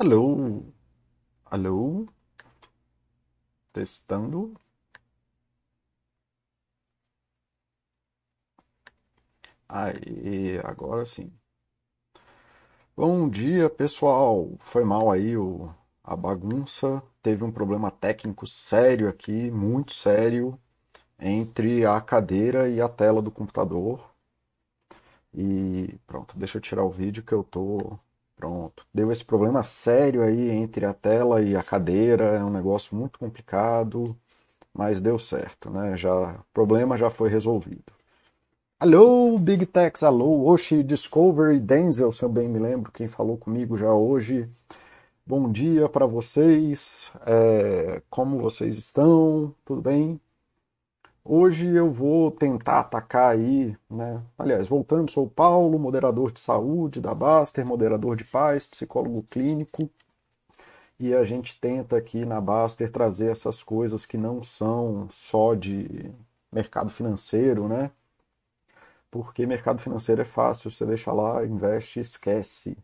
Alô? Alô? Testando. Aí, agora sim. Bom dia, pessoal. Foi mal aí o, a bagunça. Teve um problema técnico sério aqui, muito sério, entre a cadeira e a tela do computador. E pronto, deixa eu tirar o vídeo que eu tô Pronto. Deu esse problema sério aí entre a tela e a cadeira, é um negócio muito complicado, mas deu certo, né? Já, o problema já foi resolvido. Alô, Big Techs, alô, Oshi, Discovery, Denzel, se eu bem me lembro, quem falou comigo já hoje. Bom dia para vocês, é, como vocês estão? Tudo bem? Hoje eu vou tentar atacar aí, né? Aliás, voltando, sou o Paulo, moderador de saúde da Baster, moderador de paz, psicólogo clínico, e a gente tenta aqui na Baster trazer essas coisas que não são só de mercado financeiro, né? Porque mercado financeiro é fácil, você deixa lá, investe esquece.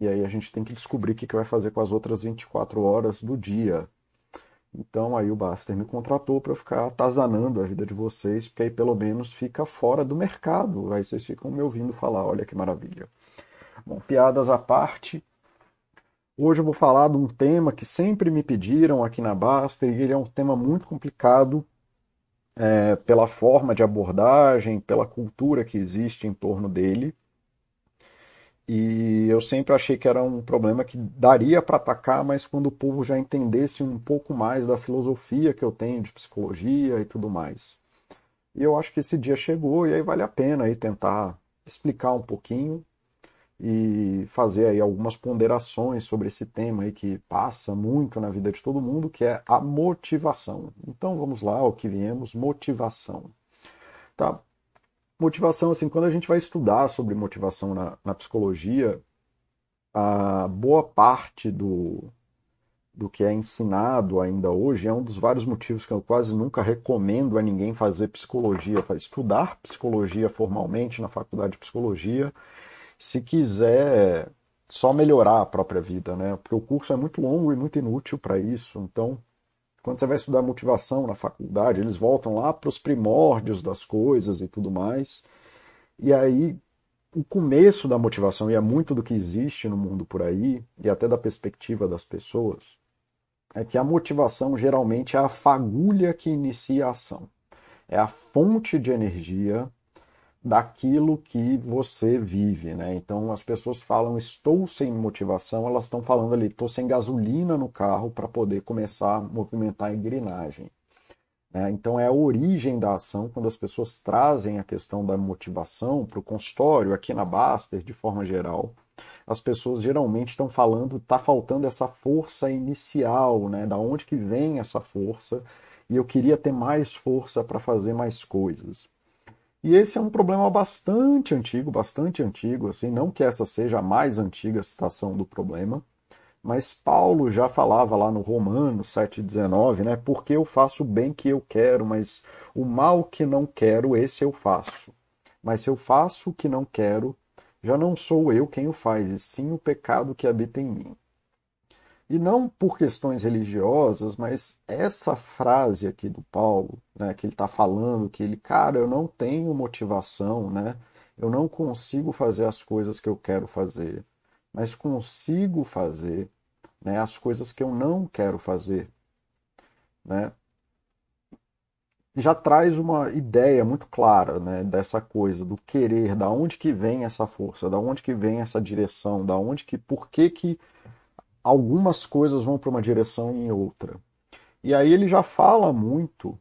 E aí a gente tem que descobrir o que vai fazer com as outras 24 horas do dia. Então aí o Baster me contratou para ficar atazanando a vida de vocês, porque aí pelo menos fica fora do mercado. Aí vocês ficam me ouvindo falar, olha que maravilha. Bom, piadas à parte. Hoje eu vou falar de um tema que sempre me pediram aqui na Baster, e ele é um tema muito complicado é, pela forma de abordagem, pela cultura que existe em torno dele. E eu sempre achei que era um problema que daria para atacar, mas quando o povo já entendesse um pouco mais da filosofia que eu tenho de psicologia e tudo mais. E eu acho que esse dia chegou e aí vale a pena aí tentar explicar um pouquinho e fazer aí algumas ponderações sobre esse tema aí que passa muito na vida de todo mundo, que é a motivação. Então vamos lá, o que viemos, motivação. Tá? Motivação, assim, quando a gente vai estudar sobre motivação na, na psicologia, a boa parte do, do que é ensinado ainda hoje é um dos vários motivos que eu quase nunca recomendo a ninguém fazer psicologia, para estudar psicologia formalmente na faculdade de psicologia, se quiser só melhorar a própria vida, né? Porque o curso é muito longo e muito inútil para isso, então quando você vai estudar motivação na faculdade, eles voltam lá para os primórdios das coisas e tudo mais. E aí, o começo da motivação, e é muito do que existe no mundo por aí, e até da perspectiva das pessoas, é que a motivação geralmente é a fagulha que inicia a ação. É a fonte de energia daquilo que você vive, né? Então as pessoas falam estou sem motivação, elas estão falando ali estou sem gasolina no carro para poder começar a movimentar a engrenagem. Né? Então é a origem da ação quando as pessoas trazem a questão da motivação para o consultório, aqui na Baster, de forma geral. As pessoas geralmente estão falando, está faltando essa força inicial, né? Da onde que vem essa força? E eu queria ter mais força para fazer mais coisas. E esse é um problema bastante antigo, bastante antigo, assim, não que essa seja a mais antiga citação do problema, mas Paulo já falava lá no Romano 7,19, né? Porque eu faço o bem que eu quero, mas o mal que não quero, esse eu faço. Mas se eu faço o que não quero, já não sou eu quem o faz, e sim o pecado que habita em mim. E não por questões religiosas, mas essa frase aqui do Paulo, né, que ele está falando, que ele, cara, eu não tenho motivação, né? Eu não consigo fazer as coisas que eu quero fazer, mas consigo fazer né, as coisas que eu não quero fazer. Né? Já traz uma ideia muito clara né, dessa coisa, do querer, da onde que vem essa força, da onde que vem essa direção, da onde que, por que que algumas coisas vão para uma direção e em outra. E aí ele já fala muito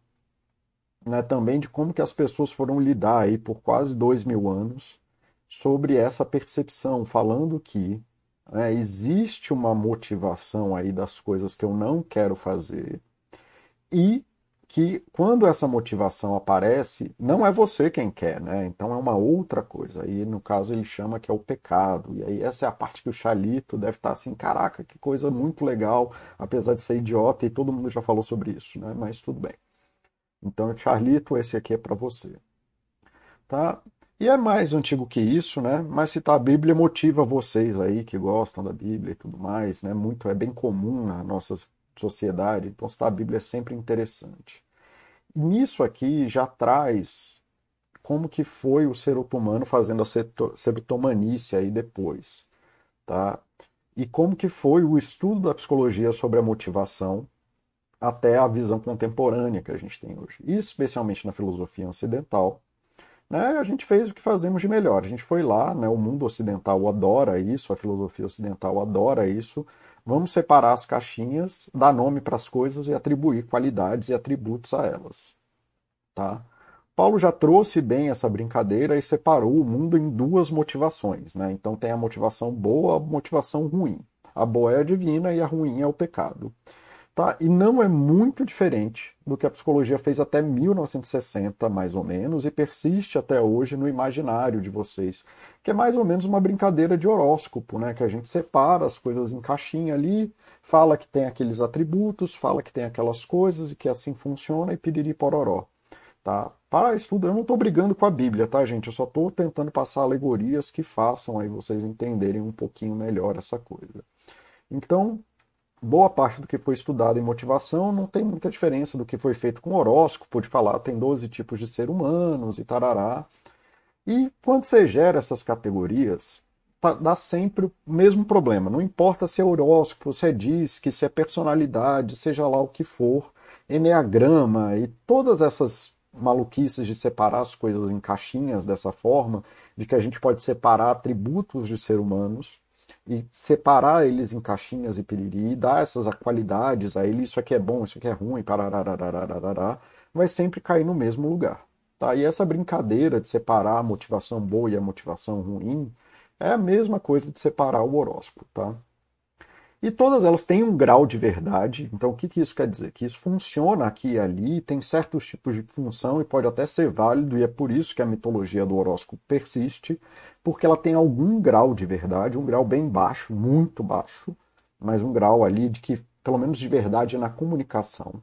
né, também de como que as pessoas foram lidar aí por quase dois mil anos sobre essa percepção, falando que né, existe uma motivação aí das coisas que eu não quero fazer e que quando essa motivação aparece, não é você quem quer, né? Então é uma outra coisa. E no caso ele chama que é o pecado. E aí essa é a parte que o Chalito deve estar assim, caraca, que coisa muito legal, apesar de ser idiota e todo mundo já falou sobre isso, né? Mas tudo bem. Então, Charlito, esse aqui é para você. Tá? E é mais antigo que isso, né? Mas citar a Bíblia motiva vocês aí que gostam da Bíblia e tudo mais, né? Muito é bem comum na nossa sociedade, então citar a Bíblia é sempre interessante. E nisso aqui já traz como que foi o ser humano fazendo a serotomanícia aí depois, tá? E como que foi o estudo da psicologia sobre a motivação até a visão contemporânea que a gente tem hoje, especialmente na filosofia ocidental, né, a gente fez o que fazemos de melhor. A gente foi lá, né, o mundo ocidental adora isso, a filosofia ocidental adora isso. Vamos separar as caixinhas, dar nome para as coisas e atribuir qualidades e atributos a elas. Tá? Paulo já trouxe bem essa brincadeira e separou o mundo em duas motivações. Né? Então tem a motivação boa, a motivação ruim. A boa é a divina e a ruim é o pecado. Tá? E não é muito diferente do que a psicologia fez até 1960, mais ou menos, e persiste até hoje no imaginário de vocês, que é mais ou menos uma brincadeira de horóscopo, né? que a gente separa as coisas em caixinha ali, fala que tem aqueles atributos, fala que tem aquelas coisas e que assim funciona e piriri pororó. Tá? Para estudo, eu não estou brigando com a Bíblia, tá, gente? Eu só estou tentando passar alegorias que façam aí vocês entenderem um pouquinho melhor essa coisa. Então, boa parte do que foi estudado em motivação não tem muita diferença do que foi feito com horóscopo, de falar tem 12 tipos de ser humanos e tarará. E quando você gera essas categorias, tá, dá sempre o mesmo problema. Não importa se é horóscopo, se é disque, se é personalidade, seja lá o que for, enneagrama e todas essas maluquices de separar as coisas em caixinhas dessa forma, de que a gente pode separar atributos de ser humanos, e separar eles em caixinhas e piriri, e dar essas qualidades a ele, isso aqui é bom, isso aqui é ruim, vai sempre cair no mesmo lugar. Tá? E essa brincadeira de separar a motivação boa e a motivação ruim é a mesma coisa de separar o horóscopo. Tá? E todas elas têm um grau de verdade. Então, o que, que isso quer dizer? Que isso funciona aqui e ali, tem certos tipos de função e pode até ser válido, e é por isso que a mitologia do horóscopo persiste, porque ela tem algum grau de verdade, um grau bem baixo, muito baixo, mas um grau ali de que, pelo menos de verdade, é na comunicação.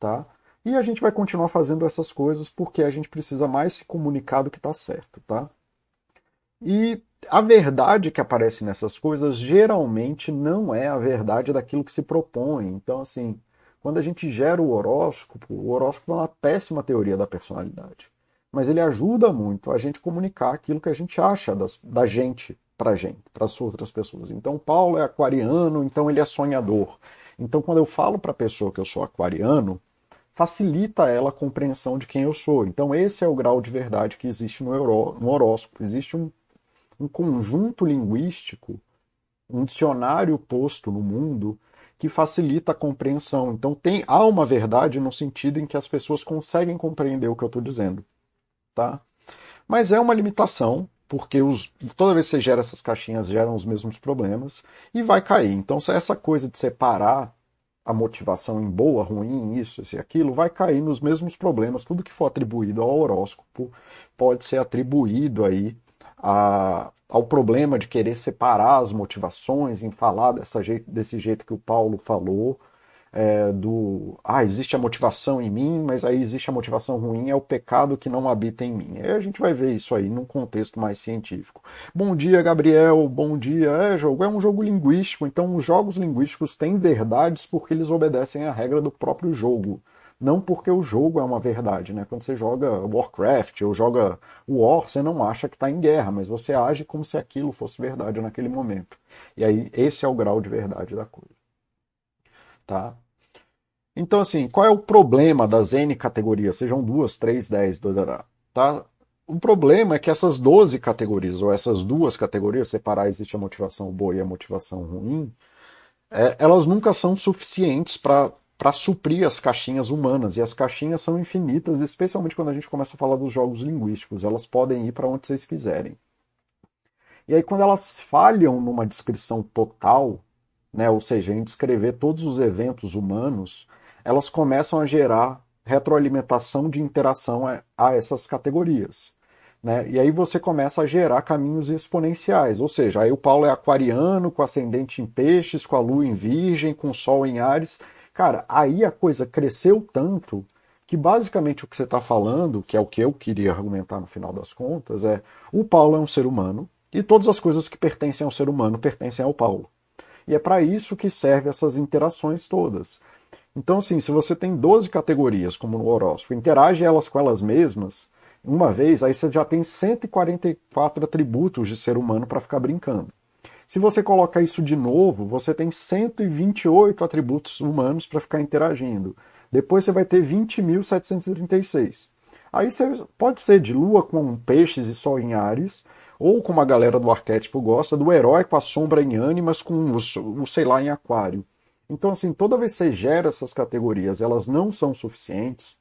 Tá? E a gente vai continuar fazendo essas coisas porque a gente precisa mais se comunicar do que está certo. Tá? E a verdade que aparece nessas coisas geralmente não é a verdade daquilo que se propõe. Então, assim, quando a gente gera o horóscopo, o horóscopo é uma péssima teoria da personalidade. Mas ele ajuda muito a gente comunicar aquilo que a gente acha das, da gente para gente, para as outras pessoas. Então, Paulo é aquariano, então ele é sonhador. Então, quando eu falo para a pessoa que eu sou aquariano, facilita ela a compreensão de quem eu sou. Então, esse é o grau de verdade que existe no, no horóscopo. Existe um um conjunto linguístico, um dicionário posto no mundo que facilita a compreensão. Então tem há uma verdade no sentido em que as pessoas conseguem compreender o que eu estou dizendo, tá? Mas é uma limitação porque os, toda vez que você gera essas caixinhas geram os mesmos problemas e vai cair. Então essa coisa de separar a motivação em boa, ruim, isso, isso e aquilo, vai cair nos mesmos problemas. Tudo que for atribuído ao horóscopo pode ser atribuído aí a, ao problema de querer separar as motivações, em falar dessa jeito, desse jeito que o Paulo falou, é, do ah, existe a motivação em mim, mas aí existe a motivação ruim, é o pecado que não habita em mim. Aí a gente vai ver isso aí num contexto mais científico. Bom dia, Gabriel, bom dia. É, jogo é um jogo linguístico, então os jogos linguísticos têm verdades porque eles obedecem à regra do próprio jogo não porque o jogo é uma verdade, né? Quando você joga Warcraft ou joga War, você não acha que está em guerra, mas você age como se aquilo fosse verdade naquele momento. E aí esse é o grau de verdade da coisa, tá? Então assim, qual é o problema das N categorias? Sejam duas, três, dez, tá? O problema é que essas 12 categorias, ou essas duas categorias, separar existe a motivação boa e a motivação ruim, é, elas nunca são suficientes para para suprir as caixinhas humanas. E as caixinhas são infinitas, especialmente quando a gente começa a falar dos jogos linguísticos. Elas podem ir para onde vocês quiserem. E aí, quando elas falham numa descrição total, né, ou seja, em descrever todos os eventos humanos, elas começam a gerar retroalimentação de interação a, essas categorias. Né? E aí você começa a gerar caminhos exponenciais, ou seja, aí o Paulo é aquariano, com ascendente em peixes, com a lua em virgem, com o sol em ares, Cara, aí a coisa cresceu tanto que basicamente o que você está falando, que é o que eu queria argumentar no final das contas, é o Paulo é um ser humano e todas as coisas que pertencem ao ser humano pertencem ao Paulo. E é para isso que servem essas interações todas. Então, assim, se você tem 12 categorias, como no horóscopo, interage elas com elas mesmas, uma vez, aí você já tem 144 atributos de ser humano para ficar brincando. Se você coloca isso de novo, você tem 128 atributos humanos para ficar interagindo. Depois você vai ter 20.736. Aí você pode ser de lua com peixes e sol em Ares, ou como a galera do arquétipo gosta, do herói com a sombra em ânimas, com o, o sei lá em aquário. Então, assim, toda vez que você gera essas categorias, elas não são suficientes,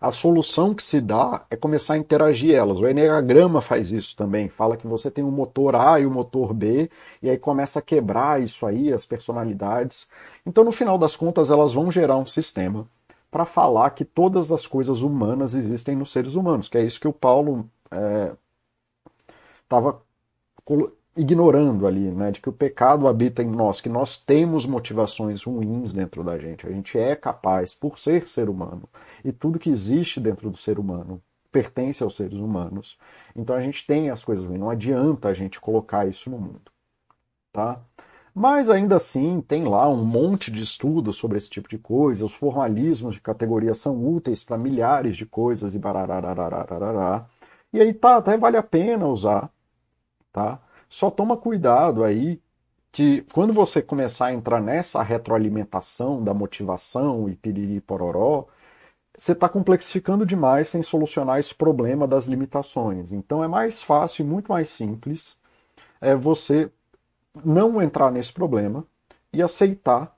a solução que se dá é começar a interagir elas. O Enneagrama faz isso também, fala que você tem o um motor A e o um motor B, e aí começa a quebrar isso aí, as personalidades. Então, no final das contas, elas vão gerar um sistema para falar que todas as coisas humanas existem nos seres humanos, que é isso que o Paulo estava é, ignorando ali, né, de que o pecado habita em nós, que nós temos motivações ruins dentro da gente. A gente é capaz, por ser ser humano, e tudo que existe dentro do ser humano pertence aos seres humanos. Então a gente tem as coisas ruins, não adianta a gente colocar isso no mundo, tá? Mas ainda assim, tem lá um monte de estudos sobre esse tipo de coisa, os formalismos de categoria são úteis para milhares de coisas e bararararararará. E aí tá, até vale a pena usar, tá? Só toma cuidado aí que quando você começar a entrar nessa retroalimentação da motivação e piriri pororó, você está complexificando demais sem solucionar esse problema das limitações. Então é mais fácil e muito mais simples é você não entrar nesse problema e aceitar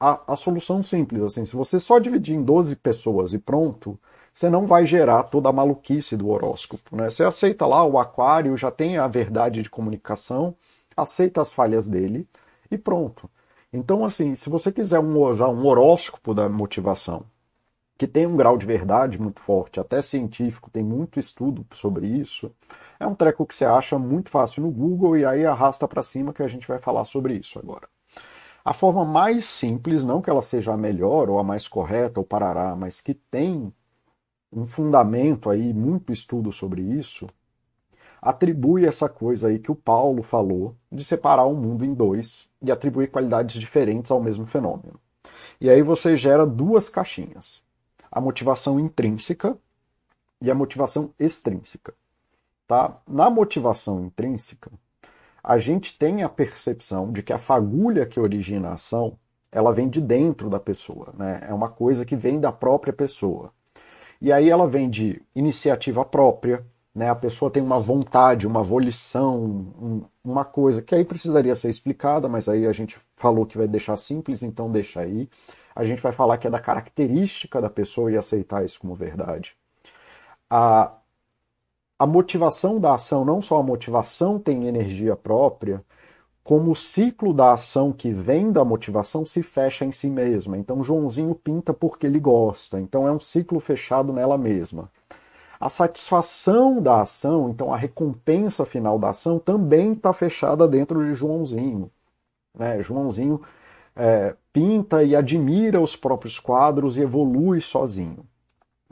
a, a solução simples. Assim, se você só dividir em 12 pessoas e pronto, você não vai gerar toda a maluquice do horóscopo. Né? Você aceita lá o aquário, já tem a verdade de comunicação, aceita as falhas dele e pronto. Então, assim, se você quiser um, um horóscopo da motivação, que tem um grau de verdade muito forte, até científico, tem muito estudo sobre isso, é um treco que você acha muito fácil no Google e aí arrasta para cima que a gente vai falar sobre isso agora. A forma mais simples, não que ela seja a melhor ou a mais correta ou parará, mas que tem um fundamento aí, muito estudo sobre isso, atribui essa coisa aí que o Paulo falou de separar o mundo em dois e atribuir qualidades diferentes ao mesmo fenômeno. E aí você gera duas caixinhas: a motivação intrínseca e a motivação extrínseca. Tá? Na motivação intrínseca, a gente tem a percepção de que a fagulha que origina a ação, ela vem de dentro da pessoa, né? É uma coisa que vem da própria pessoa. E aí ela vem de iniciativa própria, né? A pessoa tem uma vontade, uma volição, um, uma coisa que aí precisaria ser explicada, mas aí a gente falou que vai deixar simples, então deixa aí. A gente vai falar que é da característica da pessoa e aceitar isso como verdade. A, a motivação da ação, não só a motivação tem energia própria, como o ciclo da ação que vem da motivação se fecha em si mesma. Então Joãozinho pinta porque ele gosta, então é um ciclo fechado nela mesma. A satisfação da ação, então a recompensa final da ação, também está fechada dentro de Joãozinho. Né? Joãozinho é, pinta e admira os próprios quadros e evolui sozinho.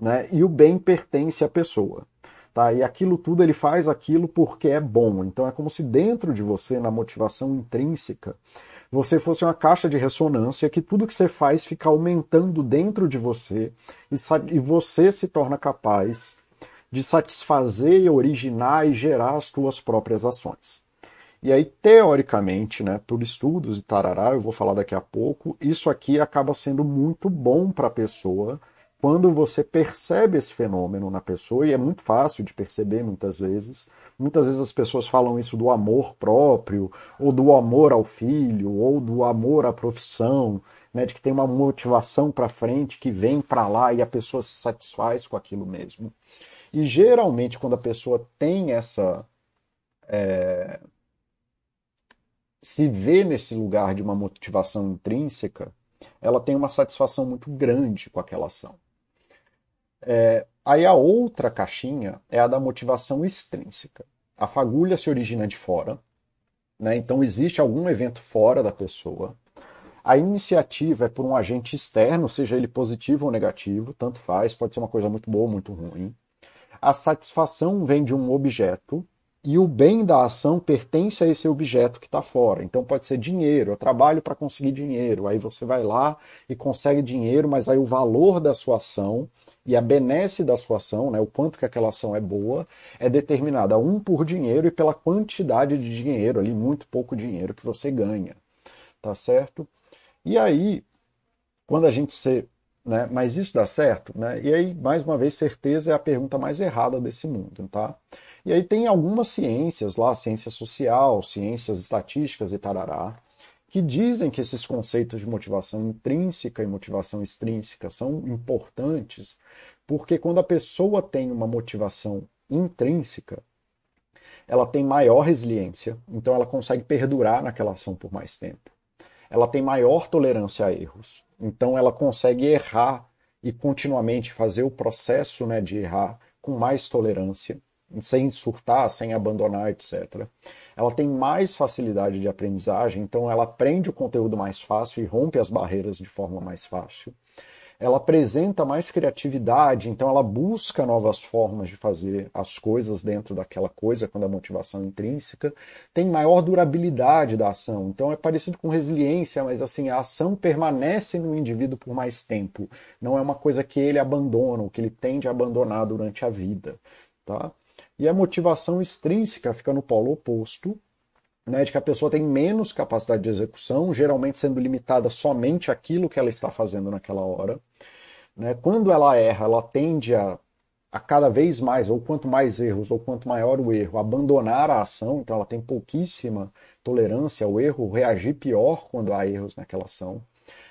Né? E o bem pertence à pessoa. Tá? E aquilo tudo ele faz aquilo porque é bom. Então é como se dentro de você, na motivação intrínseca, você fosse uma caixa de ressonância que tudo que você faz fica aumentando dentro de você e, e você se torna capaz de satisfazer, originar e gerar as suas próprias ações. E aí, teoricamente, né, por estudos e tarará, eu vou falar daqui a pouco, isso aqui acaba sendo muito bom para a pessoa quando você percebe esse fenômeno na pessoa, e é muito fácil de perceber muitas vezes, muitas vezes as pessoas falam isso do amor próprio, ou do amor ao filho, ou do amor à profissão, né, de que tem uma motivação para frente que vem para lá e a pessoa se satisfaz com aquilo mesmo. E geralmente, quando a pessoa tem essa. É, se vê nesse lugar de uma motivação intrínseca, ela tem uma satisfação muito grande com aquela ação. É, aí a outra caixinha é a da motivação extrínseca. A fagulha se origina de fora, né? então existe algum evento fora da pessoa. A iniciativa é por um agente externo, seja ele positivo ou negativo, tanto faz, pode ser uma coisa muito boa ou muito ruim. A satisfação vem de um objeto e o bem da ação pertence a esse objeto que está fora. Então pode ser dinheiro, eu trabalho para conseguir dinheiro, aí você vai lá e consegue dinheiro, mas aí o valor da sua ação e a benesse da sua ação, né, o quanto que aquela ação é boa, é determinada um por dinheiro e pela quantidade de dinheiro ali, muito pouco dinheiro que você ganha, tá certo? E aí, quando a gente se. Né, mas isso dá certo? Né? E aí, mais uma vez, certeza é a pergunta mais errada desse mundo. Tá? E aí tem algumas ciências lá, ciência social, ciências estatísticas e tarará, que dizem que esses conceitos de motivação intrínseca e motivação extrínseca são importantes, porque quando a pessoa tem uma motivação intrínseca, ela tem maior resiliência, então ela consegue perdurar naquela ação por mais tempo ela tem maior tolerância a erros. Então ela consegue errar e continuamente fazer o processo né, de errar com mais tolerância, sem surtar, sem abandonar, etc. Ela tem mais facilidade de aprendizagem, então ela aprende o conteúdo mais fácil e rompe as barreiras de forma mais fácil ela apresenta mais criatividade, então ela busca novas formas de fazer as coisas dentro daquela coisa, quando a motivação é intrínseca, tem maior durabilidade da ação. Então é parecido com resiliência, mas assim, a ação permanece no indivíduo por mais tempo. Não é uma coisa que ele abandona, ou que ele tende a abandonar durante a vida, tá? E a motivação extrínseca fica no polo oposto, né, de que a pessoa tem menos capacidade de execução, geralmente sendo limitada somente àquilo que ela está fazendo naquela hora. Né? Quando ela erra, ela tende a, a cada vez mais, ou quanto mais erros, ou quanto maior o erro, abandonar a ação, então ela tem pouquíssima tolerância ao erro, reagir pior quando há erros naquela ação.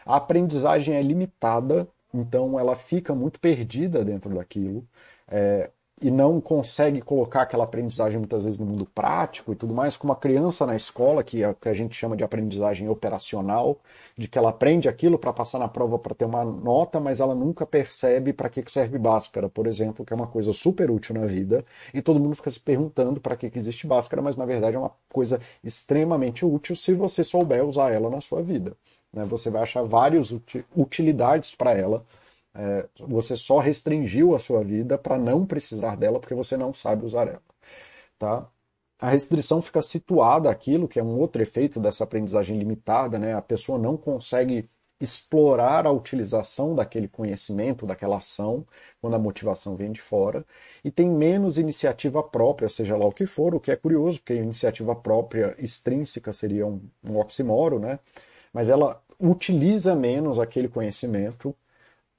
A aprendizagem é limitada, então ela fica muito perdida dentro daquilo. É, e não consegue colocar aquela aprendizagem muitas vezes no mundo prático e tudo mais, como a criança na escola, que é o que a gente chama de aprendizagem operacional, de que ela aprende aquilo para passar na prova para ter uma nota, mas ela nunca percebe para que serve Bhaskara, por exemplo, que é uma coisa super útil na vida, e todo mundo fica se perguntando para que existe Bhaskara, mas na verdade é uma coisa extremamente útil se você souber usar ela na sua vida. Né? Você vai achar várias utilidades para ela é, você só restringiu a sua vida para não precisar dela porque você não sabe usar ela. Tá? A restrição fica situada aquilo que é um outro efeito dessa aprendizagem limitada, né? A pessoa não consegue explorar a utilização daquele conhecimento, daquela ação, quando a motivação vem de fora, e tem menos iniciativa própria, seja lá o que for, o que é curioso, porque iniciativa própria extrínseca seria um, um oximoro, né? Mas ela utiliza menos aquele conhecimento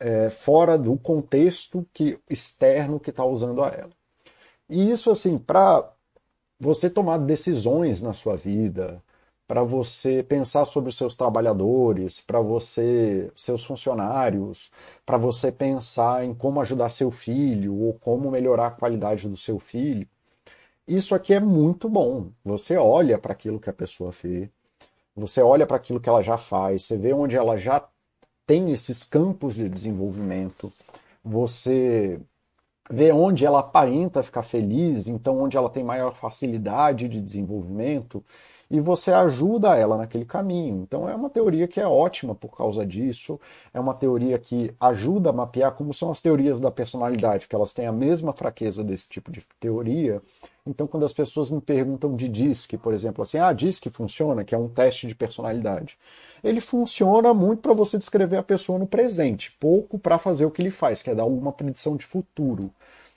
é, fora do contexto que externo que está usando a ela. E isso, assim, para você tomar decisões na sua vida, para você pensar sobre os seus trabalhadores, para você, seus funcionários, para você pensar em como ajudar seu filho ou como melhorar a qualidade do seu filho. Isso aqui é muito bom. Você olha para aquilo que a pessoa fez, você olha para aquilo que ela já faz, você vê onde ela já tem esses campos de desenvolvimento, você vê onde ela aparenta ficar feliz, então onde ela tem maior facilidade de desenvolvimento, e você ajuda ela naquele caminho. Então é uma teoria que é ótima por causa disso, é uma teoria que ajuda a mapear como são as teorias da personalidade, que elas têm a mesma fraqueza desse tipo de teoria. Então quando as pessoas me perguntam de DISC, por exemplo, assim, ah, DISC funciona, que é um teste de personalidade ele funciona muito para você descrever a pessoa no presente, pouco para fazer o que ele faz, que é dar alguma predição de futuro.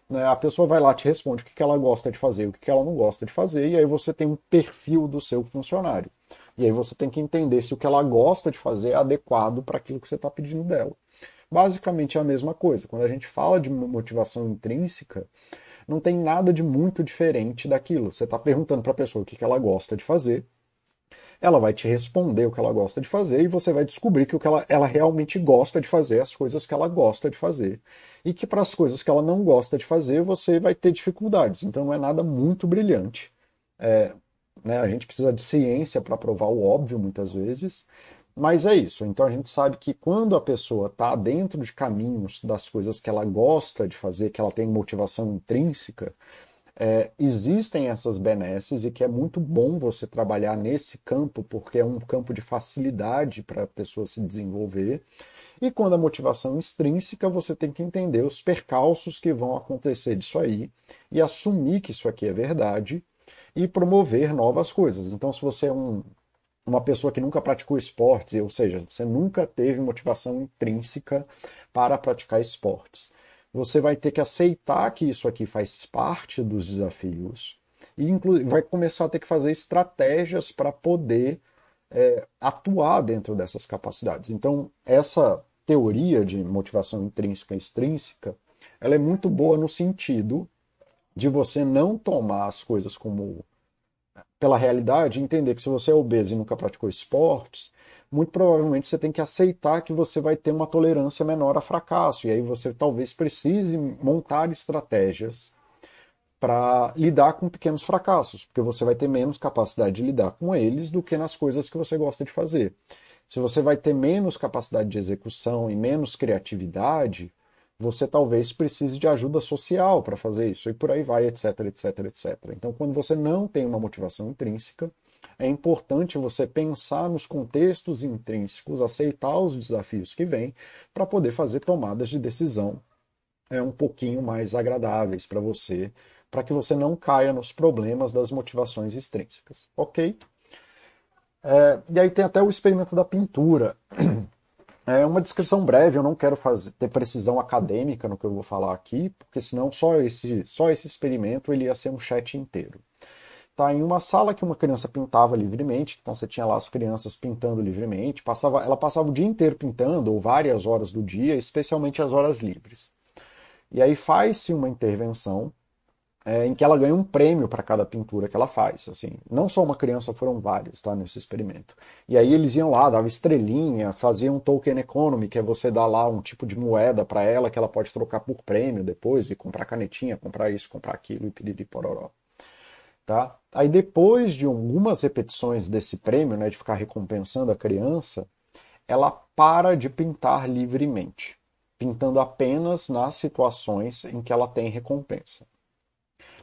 Né? A pessoa vai lá, te responde o que ela gosta de fazer, o que ela não gosta de fazer, e aí você tem um perfil do seu funcionário. E aí você tem que entender se o que ela gosta de fazer é adequado para aquilo que você está pedindo dela. Basicamente é a mesma coisa. Quando a gente fala de motivação intrínseca, não tem nada de muito diferente daquilo. Você está perguntando para a pessoa o que ela gosta de fazer, ela vai te responder o que ela gosta de fazer e você vai descobrir que o que ela, ela realmente gosta de fazer, as coisas que ela gosta de fazer. E que para as coisas que ela não gosta de fazer, você vai ter dificuldades. Então não é nada muito brilhante. É, né, a gente precisa de ciência para provar o óbvio muitas vezes, mas é isso. Então a gente sabe que quando a pessoa está dentro de caminhos das coisas que ela gosta de fazer, que ela tem motivação intrínseca, é, existem essas benesses e que é muito bom você trabalhar nesse campo, porque é um campo de facilidade para a pessoa se desenvolver. E quando a motivação extrínseca, você tem que entender os percalços que vão acontecer disso aí e assumir que isso aqui é verdade e promover novas coisas. Então, se você é um, uma pessoa que nunca praticou esportes, ou seja, você nunca teve motivação intrínseca para praticar esportes, você vai ter que aceitar que isso aqui faz parte dos desafios e vai começar a ter que fazer estratégias para poder é, atuar dentro dessas capacidades. Então, essa teoria de motivação intrínseca e extrínseca, ela é muito boa no sentido de você não tomar as coisas como pela realidade, entender que se você é obeso e nunca praticou esportes, muito provavelmente você tem que aceitar que você vai ter uma tolerância menor a fracasso. E aí você talvez precise montar estratégias para lidar com pequenos fracassos, porque você vai ter menos capacidade de lidar com eles do que nas coisas que você gosta de fazer. Se você vai ter menos capacidade de execução e menos criatividade, você talvez precise de ajuda social para fazer isso, e por aí vai, etc, etc, etc. Então, quando você não tem uma motivação intrínseca, é importante você pensar nos contextos intrínsecos, aceitar os desafios que vêm, para poder fazer tomadas de decisão é, um pouquinho mais agradáveis para você, para que você não caia nos problemas das motivações extrínsecas. Ok? É, e aí tem até o experimento da pintura. É uma descrição breve, eu não quero fazer, ter precisão acadêmica no que eu vou falar aqui, porque senão só esse, só esse experimento ele ia ser um chat inteiro tá em uma sala que uma criança pintava livremente, então você tinha lá as crianças pintando livremente, passava, ela passava o dia inteiro pintando, ou várias horas do dia, especialmente as horas livres. E aí faz-se uma intervenção é, em que ela ganha um prêmio para cada pintura que ela faz. Assim, não só uma criança, foram vários tá, nesse experimento. E aí eles iam lá, dava estrelinha, faziam um token economy, que é você dar lá um tipo de moeda para ela que ela pode trocar por prêmio depois e comprar canetinha, comprar isso, comprar aquilo e pedir de pororó. Tá? Aí depois de algumas repetições desse prêmio, né, de ficar recompensando a criança, ela para de pintar livremente, pintando apenas nas situações em que ela tem recompensa.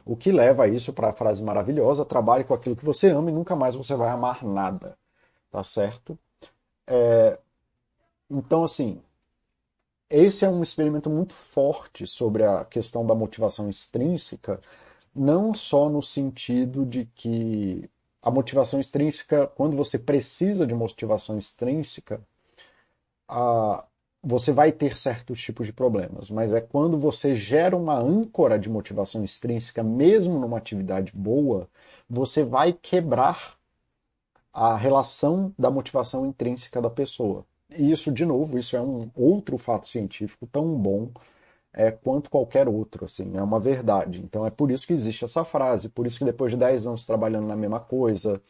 O que leva isso para a frase maravilhosa: trabalhe com aquilo que você ama e nunca mais você vai amar nada. Tá certo? É... Então, assim, esse é um experimento muito forte sobre a questão da motivação extrínseca, não só no sentido de que a motivação extrínseca, quando você precisa de motivação extrínseca, a, você vai ter certos tipos de problemas, mas é quando você gera uma âncora de motivação extrínseca, mesmo numa atividade boa, você vai quebrar a relação da motivação intrínseca da pessoa. E isso, de novo, isso é um outro fato científico tão bom é, quanto qualquer outro, assim, é uma verdade. Então é por isso que existe essa frase, por isso que depois de 10 anos trabalhando na mesma coisa,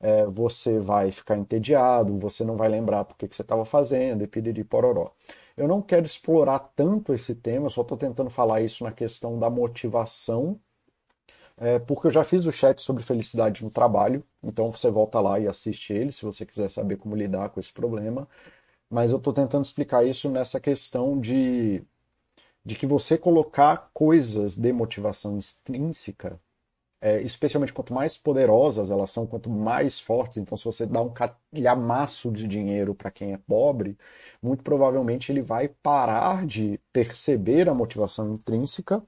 é, você vai ficar entediado, você não vai lembrar porque que você estava fazendo, e piriri pororó. Eu não quero explorar tanto esse tema, só estou tentando falar isso na questão da motivação, é, porque eu já fiz o chat sobre felicidade no trabalho, então você volta lá e assiste ele se você quiser saber como lidar com esse problema. Mas eu estou tentando explicar isso nessa questão de de que você colocar coisas de motivação extrínseca, é, especialmente quanto mais poderosas elas são, quanto mais fortes, então se você dá um calhamaço de dinheiro para quem é pobre, muito provavelmente ele vai parar de perceber a motivação intrínseca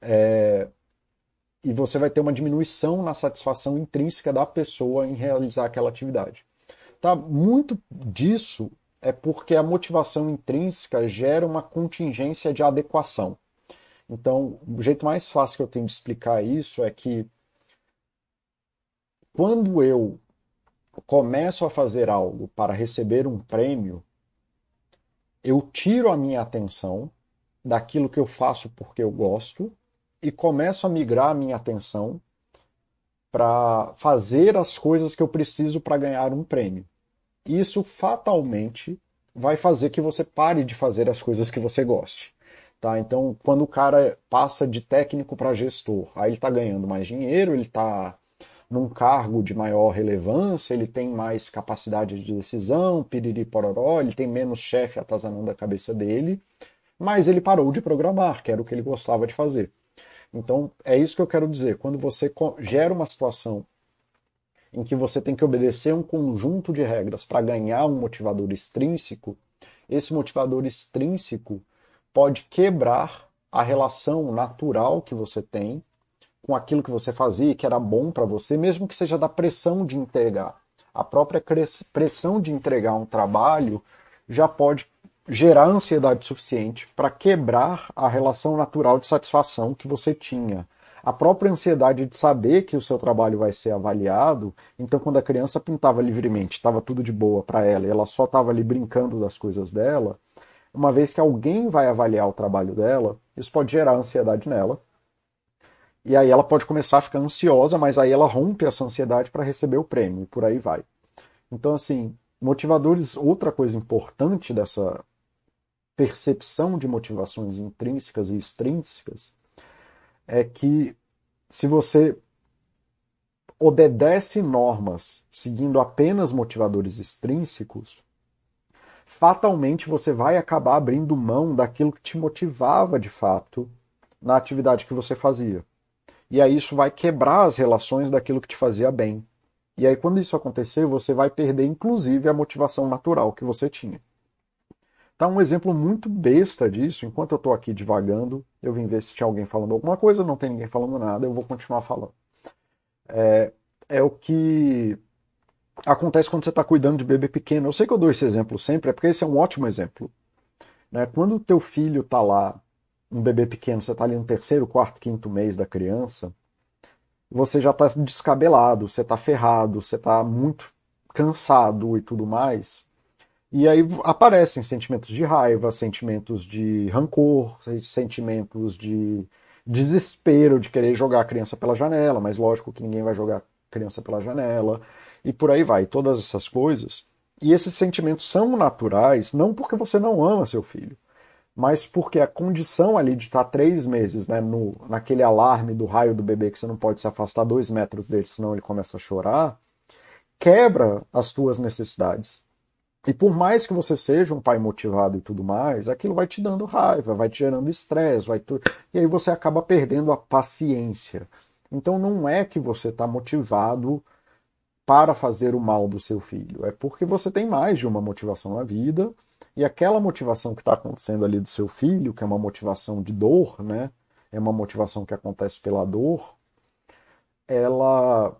é, e você vai ter uma diminuição na satisfação intrínseca da pessoa em realizar aquela atividade. Tá? Muito disso é porque a motivação intrínseca gera uma contingência de adequação. Então, o jeito mais fácil que eu tenho de explicar isso é que quando eu começo a fazer algo para receber um prêmio, eu tiro a minha atenção daquilo que eu faço porque eu gosto e começo a migrar a minha atenção para fazer as coisas que eu preciso para ganhar um prêmio isso fatalmente vai fazer que você pare de fazer as coisas que você goste. Tá? Então, quando o cara passa de técnico para gestor, aí ele está ganhando mais dinheiro, ele está num cargo de maior relevância, ele tem mais capacidade de decisão, piriri pororó, ele tem menos chefe atazanando a cabeça dele, mas ele parou de programar, que era o que ele gostava de fazer. Então, é isso que eu quero dizer. Quando você gera uma situação em que você tem que obedecer um conjunto de regras para ganhar um motivador extrínseco, esse motivador extrínseco pode quebrar a relação natural que você tem com aquilo que você fazia, que era bom para você, mesmo que seja da pressão de entregar. A própria pressão de entregar um trabalho já pode gerar ansiedade suficiente para quebrar a relação natural de satisfação que você tinha. A própria ansiedade de saber que o seu trabalho vai ser avaliado, então quando a criança pintava livremente, estava tudo de boa para ela, e ela só estava ali brincando das coisas dela, uma vez que alguém vai avaliar o trabalho dela, isso pode gerar ansiedade nela. E aí ela pode começar a ficar ansiosa, mas aí ela rompe essa ansiedade para receber o prêmio, e por aí vai. Então, assim, motivadores, outra coisa importante dessa percepção de motivações intrínsecas e extrínsecas é que se você obedece normas seguindo apenas motivadores extrínsecos, fatalmente você vai acabar abrindo mão daquilo que te motivava de fato na atividade que você fazia. E aí isso vai quebrar as relações daquilo que te fazia bem. E aí quando isso acontecer, você vai perder inclusive a motivação natural que você tinha. Tá um exemplo muito besta disso. Enquanto eu estou aqui divagando, eu vim ver se tinha alguém falando alguma coisa, não tem ninguém falando nada, eu vou continuar falando. É, é o que acontece quando você está cuidando de bebê pequeno. Eu sei que eu dou esse exemplo sempre, é porque esse é um ótimo exemplo. Né? Quando o teu filho está lá, um bebê pequeno, você está ali no terceiro, quarto, quinto mês da criança, você já está descabelado, você está ferrado, você está muito cansado e tudo mais. E aí aparecem sentimentos de raiva, sentimentos de rancor, sentimentos de desespero de querer jogar a criança pela janela, mas lógico que ninguém vai jogar a criança pela janela, e por aí vai, todas essas coisas. E esses sentimentos são naturais, não porque você não ama seu filho, mas porque a condição ali de estar três meses né, no, naquele alarme do raio do bebê que você não pode se afastar dois metros dele, senão ele começa a chorar, quebra as suas necessidades. E por mais que você seja um pai motivado e tudo mais, aquilo vai te dando raiva, vai te gerando estresse, vai tu... e aí você acaba perdendo a paciência. Então não é que você está motivado para fazer o mal do seu filho, é porque você tem mais de uma motivação na vida, e aquela motivação que está acontecendo ali do seu filho, que é uma motivação de dor, né? É uma motivação que acontece pela dor, ela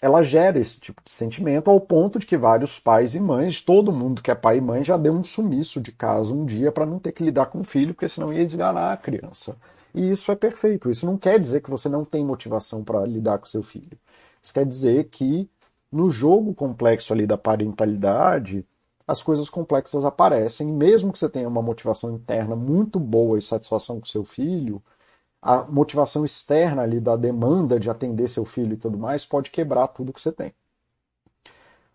ela gera esse tipo de sentimento ao ponto de que vários pais e mães, todo mundo que é pai e mãe, já deu um sumiço de casa um dia para não ter que lidar com o filho, porque senão ia desganar a criança. E isso é perfeito. Isso não quer dizer que você não tem motivação para lidar com seu filho. Isso quer dizer que no jogo complexo ali da parentalidade, as coisas complexas aparecem, mesmo que você tenha uma motivação interna muito boa e satisfação com seu filho, a motivação externa ali da demanda de atender seu filho e tudo mais pode quebrar tudo que você tem.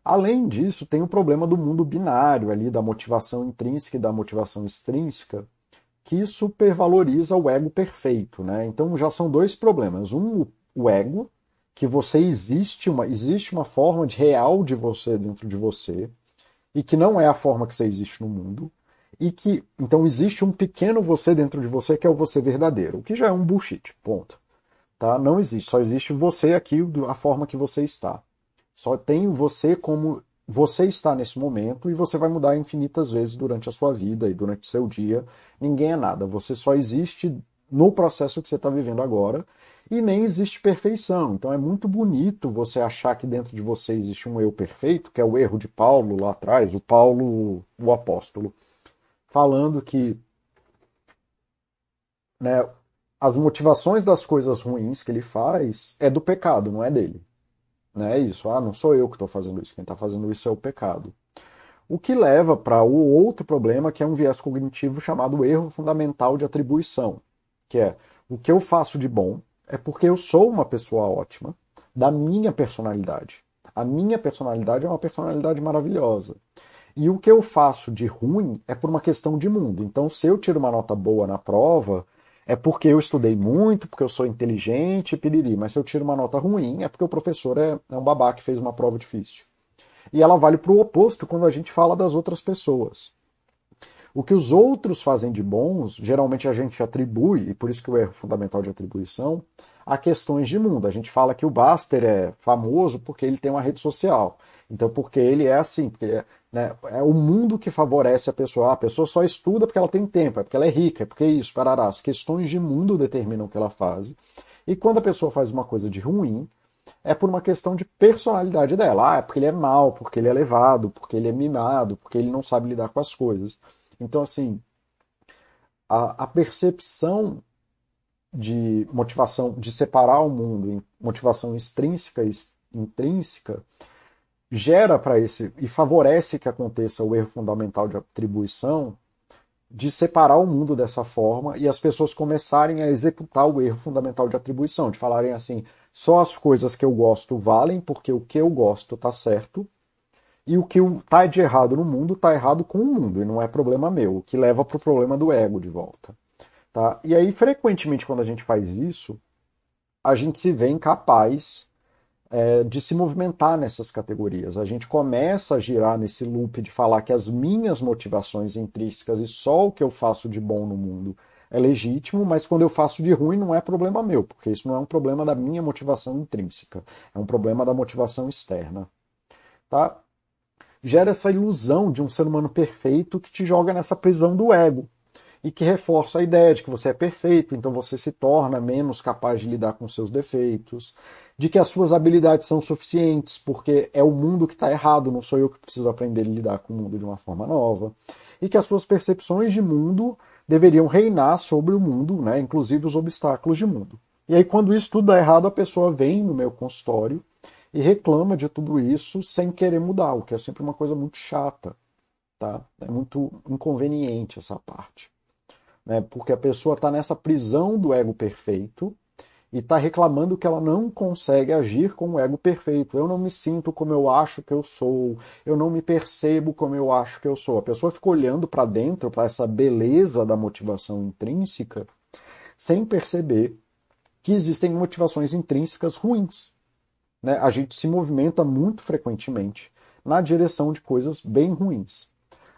Além disso, tem o problema do mundo binário ali, da motivação intrínseca e da motivação extrínseca, que supervaloriza o ego perfeito. Né? Então já são dois problemas. Um, o ego, que você existe uma, existe uma forma de real de você dentro de você, e que não é a forma que você existe no mundo e que então existe um pequeno você dentro de você que é o você verdadeiro, o que já é um bullshit, ponto. Tá? Não existe, só existe você aqui, a forma que você está. Só tem você como você está nesse momento e você vai mudar infinitas vezes durante a sua vida e durante o seu dia. Ninguém é nada, você só existe no processo que você está vivendo agora e nem existe perfeição. Então é muito bonito você achar que dentro de você existe um eu perfeito, que é o erro de Paulo lá atrás, o Paulo, o apóstolo falando que né, as motivações das coisas ruins que ele faz é do pecado, não é dele. Não é isso. Ah, não sou eu que estou fazendo isso. Quem está fazendo isso é o pecado. O que leva para o outro problema, que é um viés cognitivo chamado erro fundamental de atribuição, que é o que eu faço de bom é porque eu sou uma pessoa ótima, da minha personalidade. A minha personalidade é uma personalidade maravilhosa. E o que eu faço de ruim é por uma questão de mundo. Então, se eu tiro uma nota boa na prova, é porque eu estudei muito, porque eu sou inteligente, piriri. Mas se eu tiro uma nota ruim, é porque o professor é, é um babá que fez uma prova difícil. E ela vale para o oposto quando a gente fala das outras pessoas. O que os outros fazem de bons, geralmente a gente atribui, e por isso que o erro fundamental de atribuição, a questões de mundo. A gente fala que o Baster é famoso porque ele tem uma rede social. Então, porque ele é assim, porque é, né, é o mundo que favorece a pessoa. a pessoa só estuda porque ela tem tempo, é porque ela é rica, é porque isso, parará. As questões de mundo determinam o que ela faz. E quando a pessoa faz uma coisa de ruim, é por uma questão de personalidade dela. Ah, é porque ele é mal, porque ele é levado, porque ele é mimado, porque ele não sabe lidar com as coisas. Então, assim, a, a percepção de motivação, de separar o mundo em motivação extrínseca e intrínseca, gera para esse e favorece que aconteça o erro fundamental de atribuição de separar o mundo dessa forma e as pessoas começarem a executar o erro fundamental de atribuição, de falarem assim, só as coisas que eu gosto valem porque o que eu gosto está certo e o que está de errado no mundo está errado com o mundo e não é problema meu, o que leva para o problema do ego de volta. Tá? E aí, frequentemente, quando a gente faz isso, a gente se vê incapaz é, de se movimentar nessas categorias. A gente começa a girar nesse loop de falar que as minhas motivações intrínsecas e só o que eu faço de bom no mundo é legítimo, mas quando eu faço de ruim não é problema meu, porque isso não é um problema da minha motivação intrínseca, é um problema da motivação externa. Tá? Gera essa ilusão de um ser humano perfeito que te joga nessa prisão do ego e que reforça a ideia de que você é perfeito, então você se torna menos capaz de lidar com seus defeitos, de que as suas habilidades são suficientes, porque é o mundo que está errado, não sou eu que preciso aprender a lidar com o mundo de uma forma nova, e que as suas percepções de mundo deveriam reinar sobre o mundo, né, inclusive os obstáculos de mundo. E aí, quando isso tudo dá errado, a pessoa vem no meu consultório e reclama de tudo isso sem querer mudar, o que é sempre uma coisa muito chata. Tá? É muito inconveniente essa parte né? porque a pessoa está nessa prisão do ego perfeito e está reclamando que ela não consegue agir com o ego perfeito. Eu não me sinto como eu acho que eu sou, eu não me percebo como eu acho que eu sou. A pessoa fica olhando para dentro, para essa beleza da motivação intrínseca, sem perceber que existem motivações intrínsecas ruins. Né? A gente se movimenta muito frequentemente na direção de coisas bem ruins.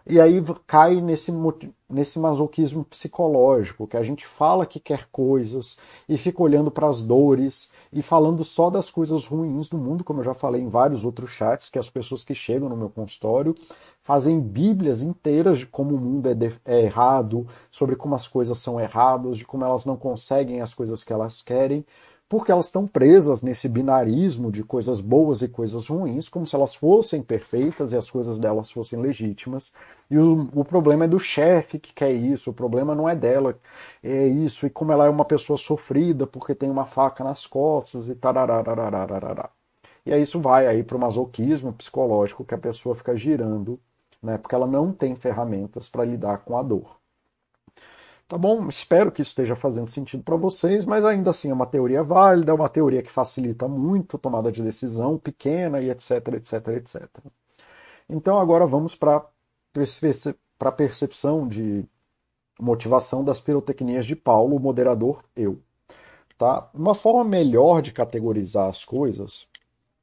E aí cai nesse, nesse masoquismo psicológico, que a gente fala que quer coisas e fica olhando para as dores e falando só das coisas ruins do mundo, como eu já falei em vários outros chats, que as pessoas que chegam no meu consultório fazem bíblias inteiras de como o mundo é, de, é errado, sobre como as coisas são erradas, de como elas não conseguem as coisas que elas querem, porque elas estão presas nesse binarismo de coisas boas e coisas ruins, como se elas fossem perfeitas e as coisas delas fossem legítimas. E o, o problema é do chefe que quer isso, o problema não é dela, é isso, e como ela é uma pessoa sofrida porque tem uma faca nas costas e tararararararará. E aí isso vai aí para o masoquismo psicológico que a pessoa fica girando, né, porque ela não tem ferramentas para lidar com a dor. Tá bom? Espero que isso esteja fazendo sentido para vocês, mas ainda assim é uma teoria válida, é uma teoria que facilita muito a tomada de decisão pequena e etc, etc, etc. Então agora vamos para a percepção de motivação das pirotecnias de Paulo, o moderador eu. Tá? Uma forma melhor de categorizar as coisas,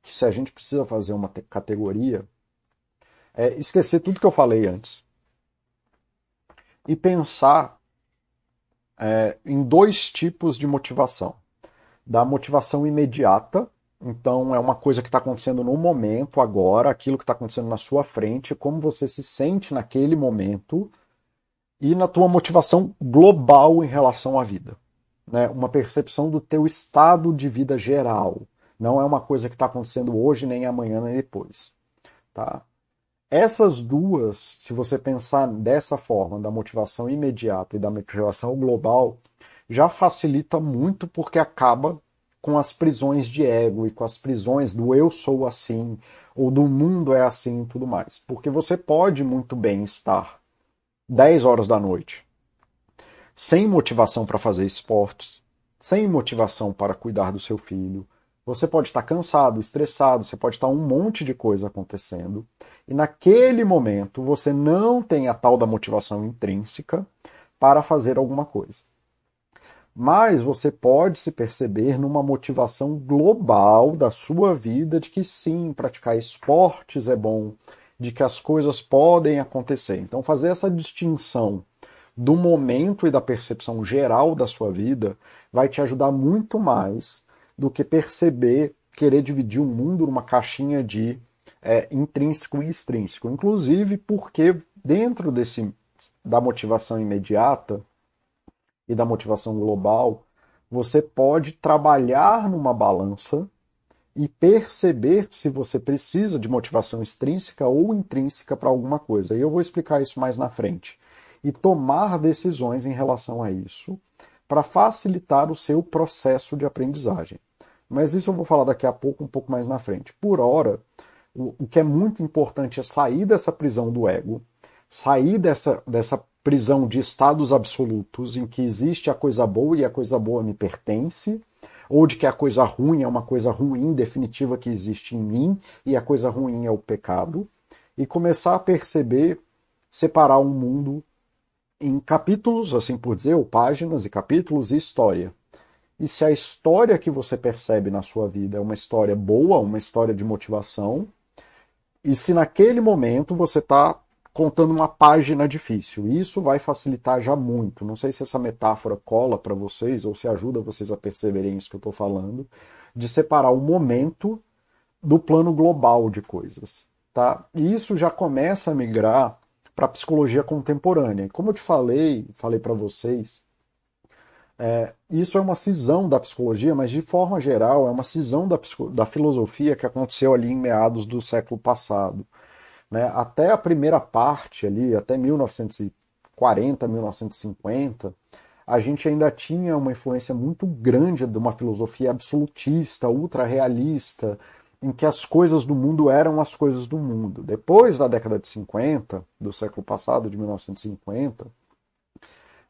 que se a gente precisa fazer uma categoria, é esquecer tudo que eu falei antes e pensar é, em dois tipos de motivação. Da motivação imediata, então é uma coisa que está acontecendo no momento, agora, aquilo que está acontecendo na sua frente, como você se sente naquele momento, e na tua motivação global em relação à vida. Né? Uma percepção do teu estado de vida geral. Não é uma coisa que está acontecendo hoje, nem amanhã, nem depois. Tá? Essas duas, se você pensar dessa forma, da motivação imediata e da motivação global, já facilita muito porque acaba com as prisões de ego e com as prisões do eu sou assim, ou do mundo é assim e tudo mais. Porque você pode muito bem estar 10 horas da noite sem motivação para fazer esportes, sem motivação para cuidar do seu filho, você pode estar cansado, estressado, você pode estar um monte de coisa acontecendo, e naquele momento você não tem a tal da motivação intrínseca para fazer alguma coisa. Mas você pode se perceber numa motivação global da sua vida de que sim, praticar esportes é bom, de que as coisas podem acontecer. Então, fazer essa distinção do momento e da percepção geral da sua vida vai te ajudar muito mais do que perceber, querer dividir o mundo numa caixinha de é, intrínseco e extrínseco. Inclusive porque dentro desse da motivação imediata e da motivação global, você pode trabalhar numa balança e perceber se você precisa de motivação extrínseca ou intrínseca para alguma coisa. E eu vou explicar isso mais na frente. E tomar decisões em relação a isso para facilitar o seu processo de aprendizagem. Mas isso eu vou falar daqui a pouco, um pouco mais na frente. Por hora, o, o que é muito importante é sair dessa prisão do ego, sair dessa, dessa prisão de estados absolutos em que existe a coisa boa e a coisa boa me pertence, ou de que a coisa ruim é uma coisa ruim definitiva que existe em mim e a coisa ruim é o pecado, e começar a perceber, separar o um mundo em capítulos, assim por dizer, ou páginas e capítulos e história. E se a história que você percebe na sua vida é uma história boa, uma história de motivação, e se naquele momento você está contando uma página difícil, isso vai facilitar já muito. Não sei se essa metáfora cola para vocês ou se ajuda vocês a perceberem isso que eu estou falando, de separar o momento do plano global de coisas. Tá? E isso já começa a migrar para a psicologia contemporânea. Como eu te falei, falei para vocês, é, isso é uma cisão da psicologia, mas de forma geral é uma cisão da, da filosofia que aconteceu ali em meados do século passado. Né? Até a primeira parte ali, até 1940, 1950, a gente ainda tinha uma influência muito grande de uma filosofia absolutista, ultra-realista, em que as coisas do mundo eram as coisas do mundo. Depois da década de 50, do século passado, de 1950,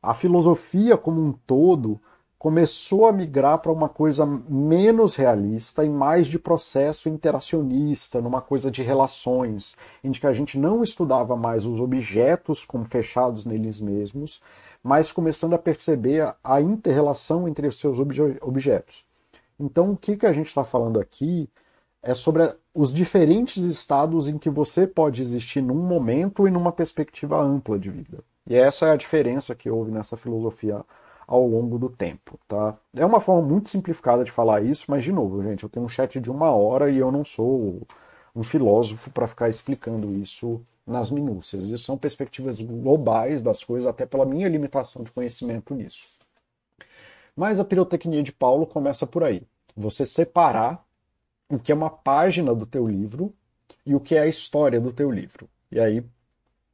a filosofia como um todo começou a migrar para uma coisa menos realista e mais de processo interacionista, numa coisa de relações, em que a gente não estudava mais os objetos como fechados neles mesmos, mas começando a perceber a inter-relação entre os seus obje objetos. Então, o que, que a gente está falando aqui é sobre os diferentes estados em que você pode existir num momento e numa perspectiva ampla de vida. E essa é a diferença que houve nessa filosofia ao longo do tempo, tá? É uma forma muito simplificada de falar isso, mas de novo, gente, eu tenho um chat de uma hora e eu não sou um filósofo para ficar explicando isso nas minúcias. Isso são perspectivas globais das coisas, até pela minha limitação de conhecimento nisso. Mas a pirotecnia de Paulo começa por aí. Você separar o que é uma página do teu livro e o que é a história do teu livro. E aí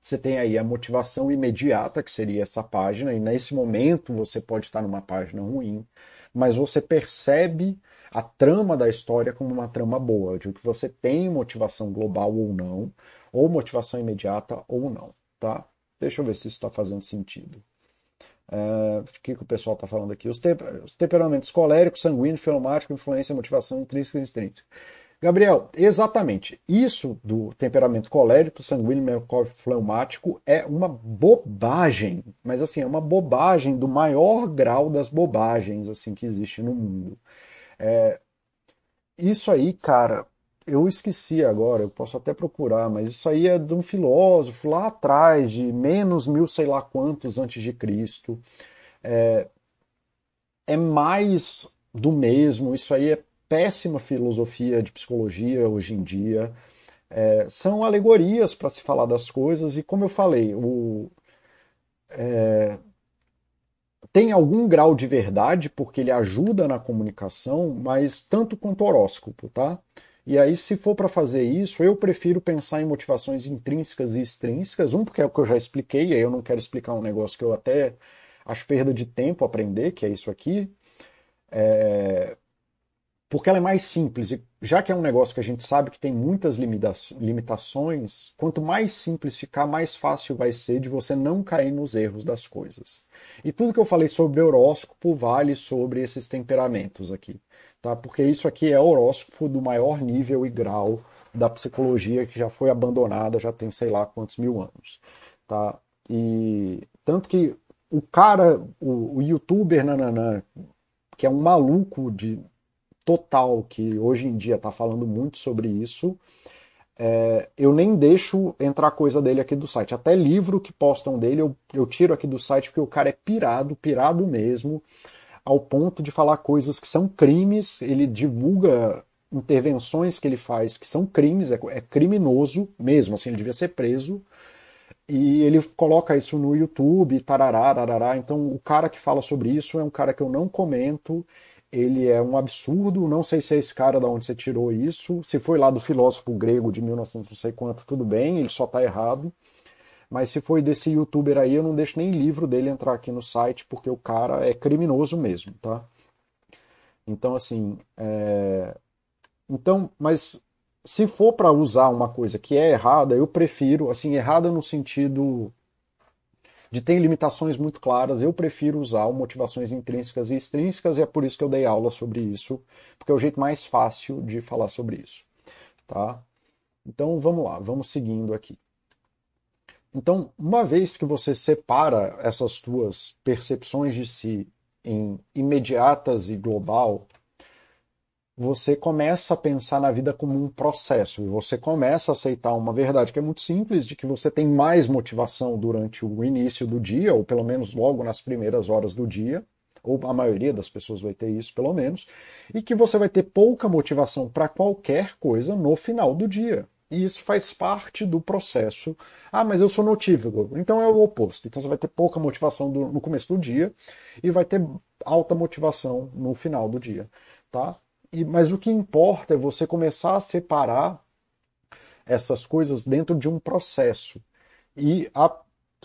você tem aí a motivação imediata, que seria essa página, e nesse momento você pode estar numa página ruim, mas você percebe a trama da história como uma trama boa, de que você tem motivação global ou não, ou motivação imediata ou não, tá? Deixa eu ver se isso está fazendo sentido. Uh, o que, que o pessoal está falando aqui? Os, os temperamentos colérico, sanguíneo, filomático, influência, motivação intrínseca e extrínseca. Gabriel, exatamente. Isso do temperamento colérico, sanguíneo, melancólico, fleumático é uma bobagem, mas assim, é uma bobagem do maior grau das bobagens assim que existe no mundo. É, isso aí, cara, eu esqueci agora, eu posso até procurar, mas isso aí é de um filósofo lá atrás, de menos mil sei lá quantos antes de Cristo. É, é mais do mesmo, isso aí é péssima filosofia de psicologia hoje em dia. É, são alegorias para se falar das coisas, e como eu falei, o, é, tem algum grau de verdade, porque ele ajuda na comunicação, mas tanto quanto horóscopo, tá? E aí, se for para fazer isso, eu prefiro pensar em motivações intrínsecas e extrínsecas. Um, porque é o que eu já expliquei, aí eu não quero explicar um negócio que eu até acho perda de tempo aprender, que é isso aqui. É... Porque ela é mais simples. E já que é um negócio que a gente sabe que tem muitas limitações, quanto mais simples ficar, mais fácil vai ser de você não cair nos erros das coisas. E tudo que eu falei sobre horóscopo vale sobre esses temperamentos aqui tá? Porque isso aqui é horóscopo do maior nível e grau da psicologia que já foi abandonada, já tem sei lá quantos mil anos, tá? E tanto que o cara, o, o youtuber nananã, que é um maluco de total, que hoje em dia está falando muito sobre isso, é, eu nem deixo entrar coisa dele aqui do site. Até livro que postam dele eu, eu tiro aqui do site porque o cara é pirado, pirado mesmo, ao ponto de falar coisas que são crimes. Ele divulga intervenções que ele faz que são crimes, é, é criminoso mesmo, assim, ele devia ser preso. E ele coloca isso no YouTube, tarará, tarará. Então, o cara que fala sobre isso é um cara que eu não comento ele é um absurdo. Não sei se é esse cara da onde você tirou isso. Se foi lá do filósofo grego de 1900 não sei quanto, tudo bem, ele só tá errado. Mas se foi desse youtuber aí, eu não deixo nem livro dele entrar aqui no site, porque o cara é criminoso mesmo, tá? Então, assim. É... Então, mas se for para usar uma coisa que é errada, eu prefiro, assim, errada no sentido de ter limitações muito claras, eu prefiro usar motivações intrínsecas e extrínsecas, e é por isso que eu dei aula sobre isso, porque é o jeito mais fácil de falar sobre isso. Tá? Então vamos lá, vamos seguindo aqui. Então, uma vez que você separa essas tuas percepções de si em imediatas e global, você começa a pensar na vida como um processo. E você começa a aceitar uma verdade que é muito simples de que você tem mais motivação durante o início do dia ou pelo menos logo nas primeiras horas do dia ou a maioria das pessoas vai ter isso pelo menos e que você vai ter pouca motivação para qualquer coisa no final do dia e isso faz parte do processo. Ah, mas eu sou notívago. Então é o oposto. Então você vai ter pouca motivação do, no começo do dia e vai ter alta motivação no final do dia, tá? E, mas o que importa é você começar a separar essas coisas dentro de um processo. E, a,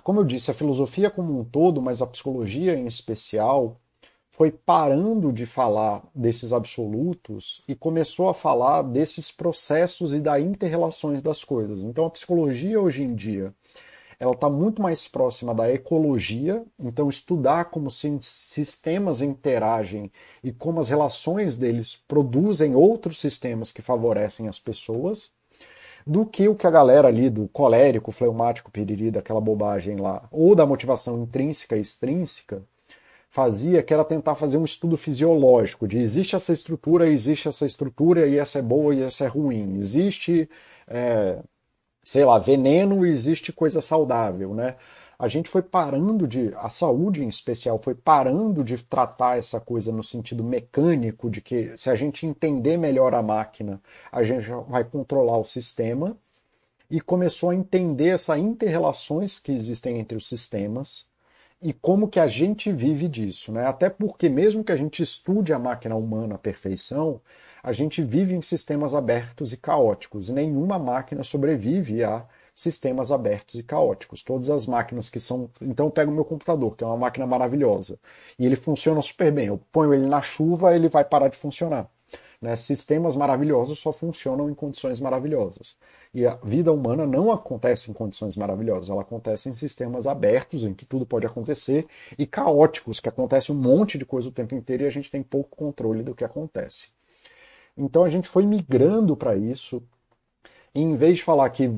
como eu disse, a filosofia como um todo, mas a psicologia em especial, foi parando de falar desses absolutos e começou a falar desses processos e da interrelações das coisas. Então, a psicologia hoje em dia ela está muito mais próxima da ecologia, então estudar como sistemas interagem e como as relações deles produzem outros sistemas que favorecem as pessoas, do que o que a galera ali do colérico, fleumático, piriri, daquela bobagem lá, ou da motivação intrínseca e extrínseca, fazia, que era tentar fazer um estudo fisiológico de existe essa estrutura, existe essa estrutura e essa é boa e essa é ruim, existe é, sei lá, veneno e existe coisa saudável, né? A gente foi parando de, a saúde em especial, foi parando de tratar essa coisa no sentido mecânico, de que se a gente entender melhor a máquina, a gente vai controlar o sistema, e começou a entender essas interrelações que existem entre os sistemas e como que a gente vive disso, né? Até porque mesmo que a gente estude a máquina humana à perfeição, a gente vive em sistemas abertos e caóticos. Nenhuma máquina sobrevive a sistemas abertos e caóticos. Todas as máquinas que são. Então eu pego o meu computador, que é uma máquina maravilhosa, e ele funciona super bem. Eu ponho ele na chuva, ele vai parar de funcionar. Né? Sistemas maravilhosos só funcionam em condições maravilhosas. E a vida humana não acontece em condições maravilhosas, ela acontece em sistemas abertos, em que tudo pode acontecer, e caóticos, que acontece um monte de coisa o tempo inteiro e a gente tem pouco controle do que acontece. Então a gente foi migrando para isso. E em vez de falar que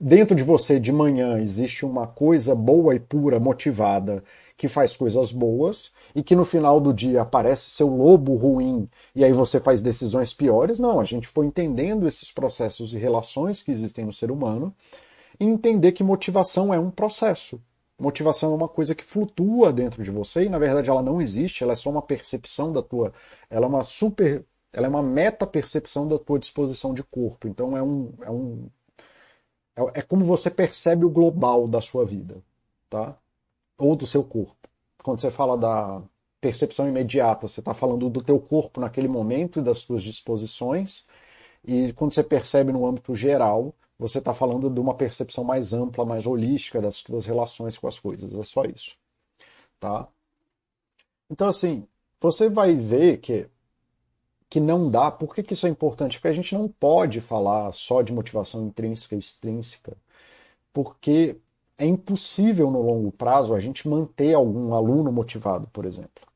dentro de você de manhã existe uma coisa boa e pura, motivada, que faz coisas boas, e que no final do dia aparece seu lobo ruim e aí você faz decisões piores. Não, a gente foi entendendo esses processos e relações que existem no ser humano e entender que motivação é um processo. Motivação é uma coisa que flutua dentro de você e na verdade ela não existe, ela é só uma percepção da tua, ela é uma super ela é uma meta-percepção da tua disposição de corpo. Então é um, é um é, é como você percebe o global da sua vida, tá? Ou do seu corpo. Quando você fala da percepção imediata, você está falando do teu corpo naquele momento e das suas disposições. E quando você percebe no âmbito geral, você está falando de uma percepção mais ampla, mais holística das suas relações com as coisas. É só isso, tá? Então assim, você vai ver que que não dá. Por que, que isso é importante? Porque a gente não pode falar só de motivação intrínseca e extrínseca, porque é impossível no longo prazo a gente manter algum aluno motivado, por exemplo.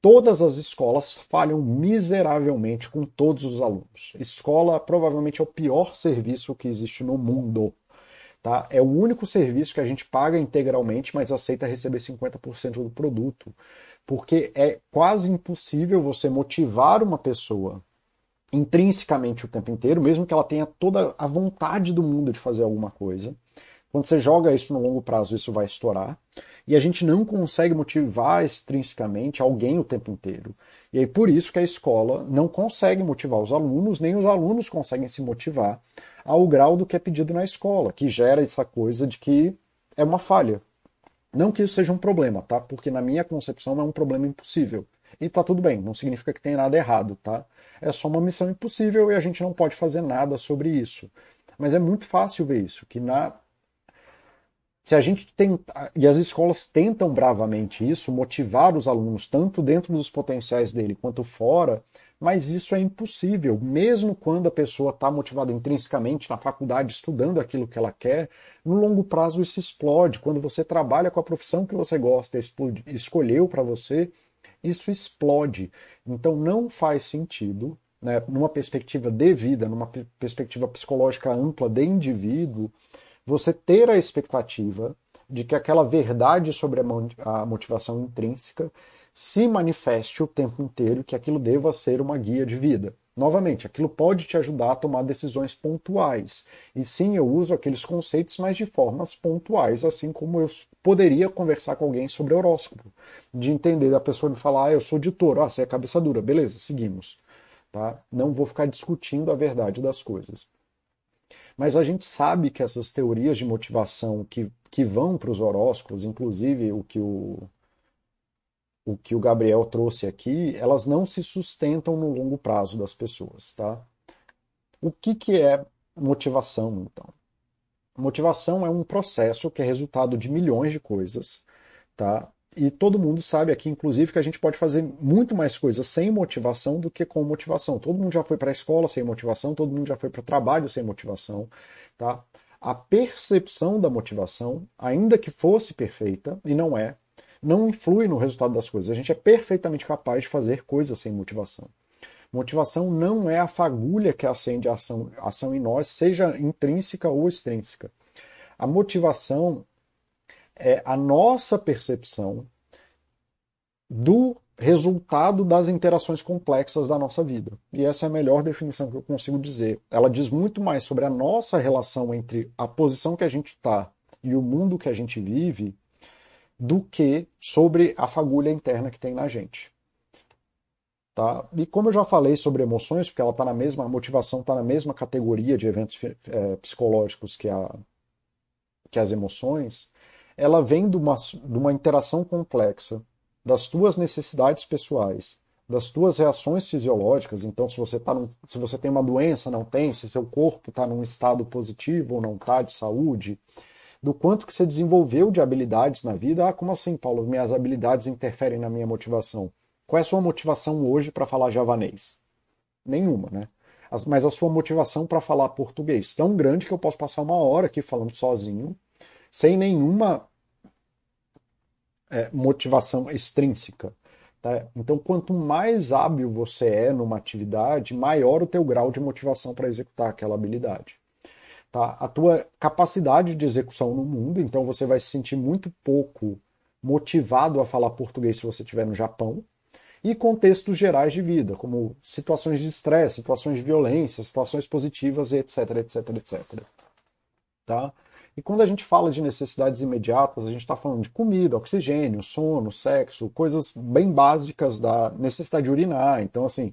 Todas as escolas falham miseravelmente com todos os alunos. Escola provavelmente é o pior serviço que existe no mundo. Tá? É o único serviço que a gente paga integralmente, mas aceita receber 50% do produto porque é quase impossível você motivar uma pessoa intrinsecamente o tempo inteiro, mesmo que ela tenha toda a vontade do mundo de fazer alguma coisa. Quando você joga isso no longo prazo, isso vai estourar. E a gente não consegue motivar extrinsecamente alguém o tempo inteiro. E aí por isso que a escola não consegue motivar os alunos, nem os alunos conseguem se motivar ao grau do que é pedido na escola, que gera essa coisa de que é uma falha. Não que isso seja um problema, tá? Porque na minha concepção é um problema impossível. E tá tudo bem, não significa que tem nada errado, tá? É só uma missão impossível e a gente não pode fazer nada sobre isso. Mas é muito fácil ver isso, que na se a gente tenta, e as escolas tentam bravamente isso, motivar os alunos tanto dentro dos potenciais dele quanto fora, mas isso é impossível, mesmo quando a pessoa está motivada intrinsecamente na faculdade, estudando aquilo que ela quer, no longo prazo isso explode. Quando você trabalha com a profissão que você gosta, escolheu para você, isso explode. Então não faz sentido, né, numa perspectiva de vida, numa perspectiva psicológica ampla de indivíduo, você ter a expectativa de que aquela verdade sobre a motivação intrínseca se manifeste o tempo inteiro, que aquilo deva ser uma guia de vida. Novamente, aquilo pode te ajudar a tomar decisões pontuais. E sim, eu uso aqueles conceitos, mas de formas pontuais, assim como eu poderia conversar com alguém sobre horóscopo. De entender a pessoa me falar, ah, eu sou de touro, ah, você é cabeça dura, beleza, seguimos. Tá? Não vou ficar discutindo a verdade das coisas. Mas a gente sabe que essas teorias de motivação que, que vão para os horóscopos, inclusive o que o, o que o Gabriel trouxe aqui, elas não se sustentam no longo prazo das pessoas, tá? O que, que é motivação, então? Motivação é um processo que é resultado de milhões de coisas, tá? E todo mundo sabe aqui, inclusive, que a gente pode fazer muito mais coisas sem motivação do que com motivação. Todo mundo já foi para a escola sem motivação, todo mundo já foi para o trabalho sem motivação. Tá? A percepção da motivação, ainda que fosse perfeita, e não é, não influi no resultado das coisas. A gente é perfeitamente capaz de fazer coisas sem motivação. Motivação não é a fagulha que acende a ação, a ação em nós, seja intrínseca ou extrínseca. A motivação é a nossa percepção do resultado das interações complexas da nossa vida. E essa é a melhor definição que eu consigo dizer. Ela diz muito mais sobre a nossa relação entre a posição que a gente está e o mundo que a gente vive do que sobre a fagulha interna que tem na gente. Tá? E como eu já falei sobre emoções, porque ela está na mesma, a motivação está na mesma categoria de eventos é, psicológicos que, a, que as emoções, ela vem de uma, de uma interação complexa das tuas necessidades pessoais, das tuas reações fisiológicas. Então, se você, tá num, se você tem uma doença, não tem, se seu corpo está num estado positivo ou não está de saúde, do quanto que você desenvolveu de habilidades na vida. Ah, como assim, Paulo? Minhas habilidades interferem na minha motivação. Qual é a sua motivação hoje para falar javanês? Nenhuma, né? Mas a sua motivação para falar português tão grande que eu posso passar uma hora aqui falando sozinho sem nenhuma é, motivação extrínseca. Tá? Então, quanto mais hábil você é numa atividade, maior o teu grau de motivação para executar aquela habilidade. Tá? A tua capacidade de execução no mundo, então você vai se sentir muito pouco motivado a falar português se você estiver no Japão, e contextos gerais de vida, como situações de estresse, situações de violência, situações positivas, etc, etc, etc. Tá? E quando a gente fala de necessidades imediatas, a gente está falando de comida, oxigênio, sono, sexo, coisas bem básicas da necessidade de urinar. Então, assim,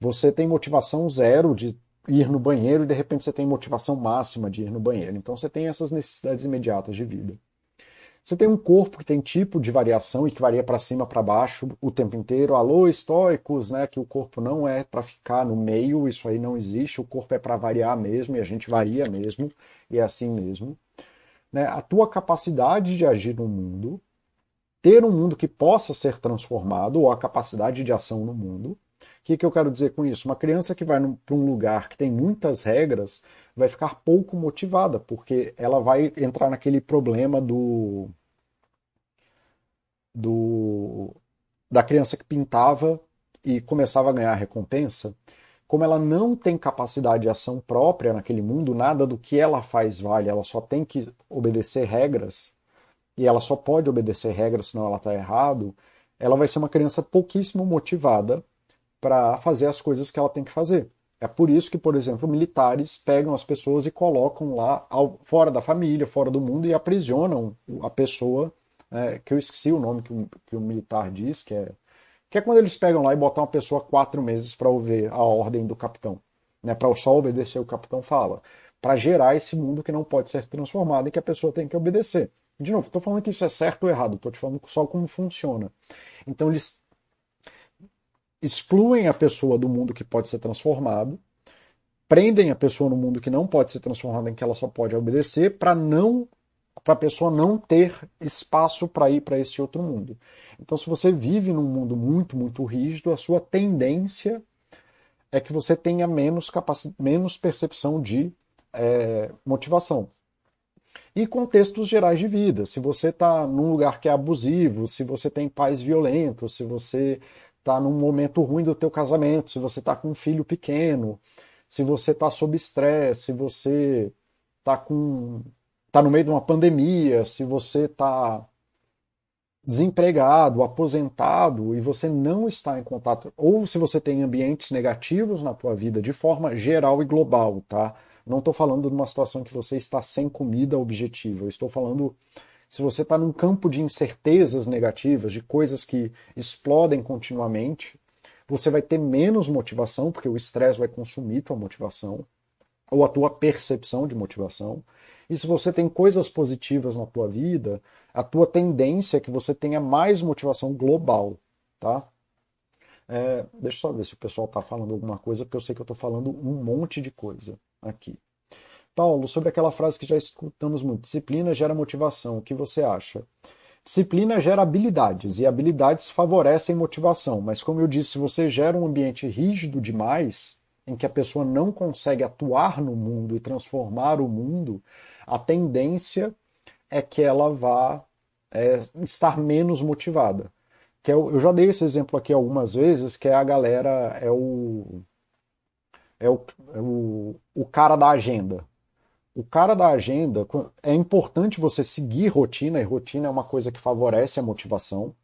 você tem motivação zero de ir no banheiro e de repente você tem motivação máxima de ir no banheiro. Então, você tem essas necessidades imediatas de vida. Você tem um corpo que tem tipo de variação e que varia para cima, para baixo o tempo inteiro. Alô, estoicos, né? Que o corpo não é para ficar no meio, isso aí não existe. O corpo é para variar mesmo e a gente varia mesmo e é assim mesmo. Né? A tua capacidade de agir no mundo, ter um mundo que possa ser transformado ou a capacidade de ação no mundo. O que, que eu quero dizer com isso? Uma criança que vai para um lugar que tem muitas regras vai ficar pouco motivada, porque ela vai entrar naquele problema do. do da criança que pintava e começava a ganhar recompensa. Como ela não tem capacidade de ação própria naquele mundo, nada do que ela faz vale, ela só tem que obedecer regras, e ela só pode obedecer regras senão ela está errado, ela vai ser uma criança pouquíssimo motivada para fazer as coisas que ela tem que fazer. É por isso que, por exemplo, militares pegam as pessoas e colocam lá ao, fora da família, fora do mundo e aprisionam a pessoa, é, que eu esqueci o nome que o, que o militar diz, que é, que é quando eles pegam lá e botam uma pessoa quatro meses para ouvir a ordem do capitão, né, para só obedecer o capitão fala, para gerar esse mundo que não pode ser transformado e que a pessoa tem que obedecer. De novo, estou falando que isso é certo ou errado, estou te falando só como funciona. Então eles excluem a pessoa do mundo que pode ser transformado, prendem a pessoa no mundo que não pode ser transformado, em que ela só pode obedecer, para não para a pessoa não ter espaço para ir para esse outro mundo. Então, se você vive num mundo muito, muito rígido, a sua tendência é que você tenha menos, menos percepção de é, motivação. E contextos gerais de vida. Se você está num lugar que é abusivo, se você tem pais violentos, se você está num momento ruim do teu casamento, se você está com um filho pequeno, se você está sob estresse, se você está com tá no meio de uma pandemia, se você está desempregado, aposentado e você não está em contato, ou se você tem ambientes negativos na tua vida de forma geral e global, tá? Não estou falando de uma situação que você está sem comida objetiva, eu estou falando se você está num campo de incertezas negativas, de coisas que explodem continuamente, você vai ter menos motivação, porque o estresse vai consumir tua motivação, ou a tua percepção de motivação. E se você tem coisas positivas na tua vida, a tua tendência é que você tenha mais motivação global, tá? É, deixa eu só ver se o pessoal está falando alguma coisa, porque eu sei que eu estou falando um monte de coisa aqui. Paulo, sobre aquela frase que já escutamos muito: disciplina gera motivação. O que você acha? Disciplina gera habilidades e habilidades favorecem motivação, mas como eu disse, se você gera um ambiente rígido demais, em que a pessoa não consegue atuar no mundo e transformar o mundo, a tendência é que ela vá é, estar menos motivada. Que é, eu já dei esse exemplo aqui algumas vezes, que é a galera, é o, é o, é o, o cara da agenda o cara da agenda, é importante você seguir rotina, e rotina é uma coisa que favorece a motivação,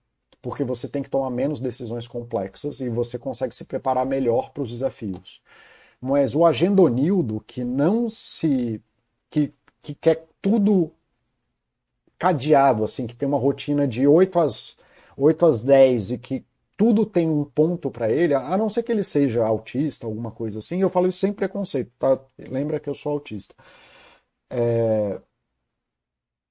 porque você tem que tomar menos decisões complexas e você consegue se preparar melhor para os desafios. Mas o agendonildo que não se. que, que quer tudo cadeado, assim, que tem uma rotina de 8 às, 8 às 10 e que tudo tem um ponto para ele, a não ser que ele seja autista, alguma coisa assim, eu falo isso sem preconceito, tá? Lembra que eu sou autista. É,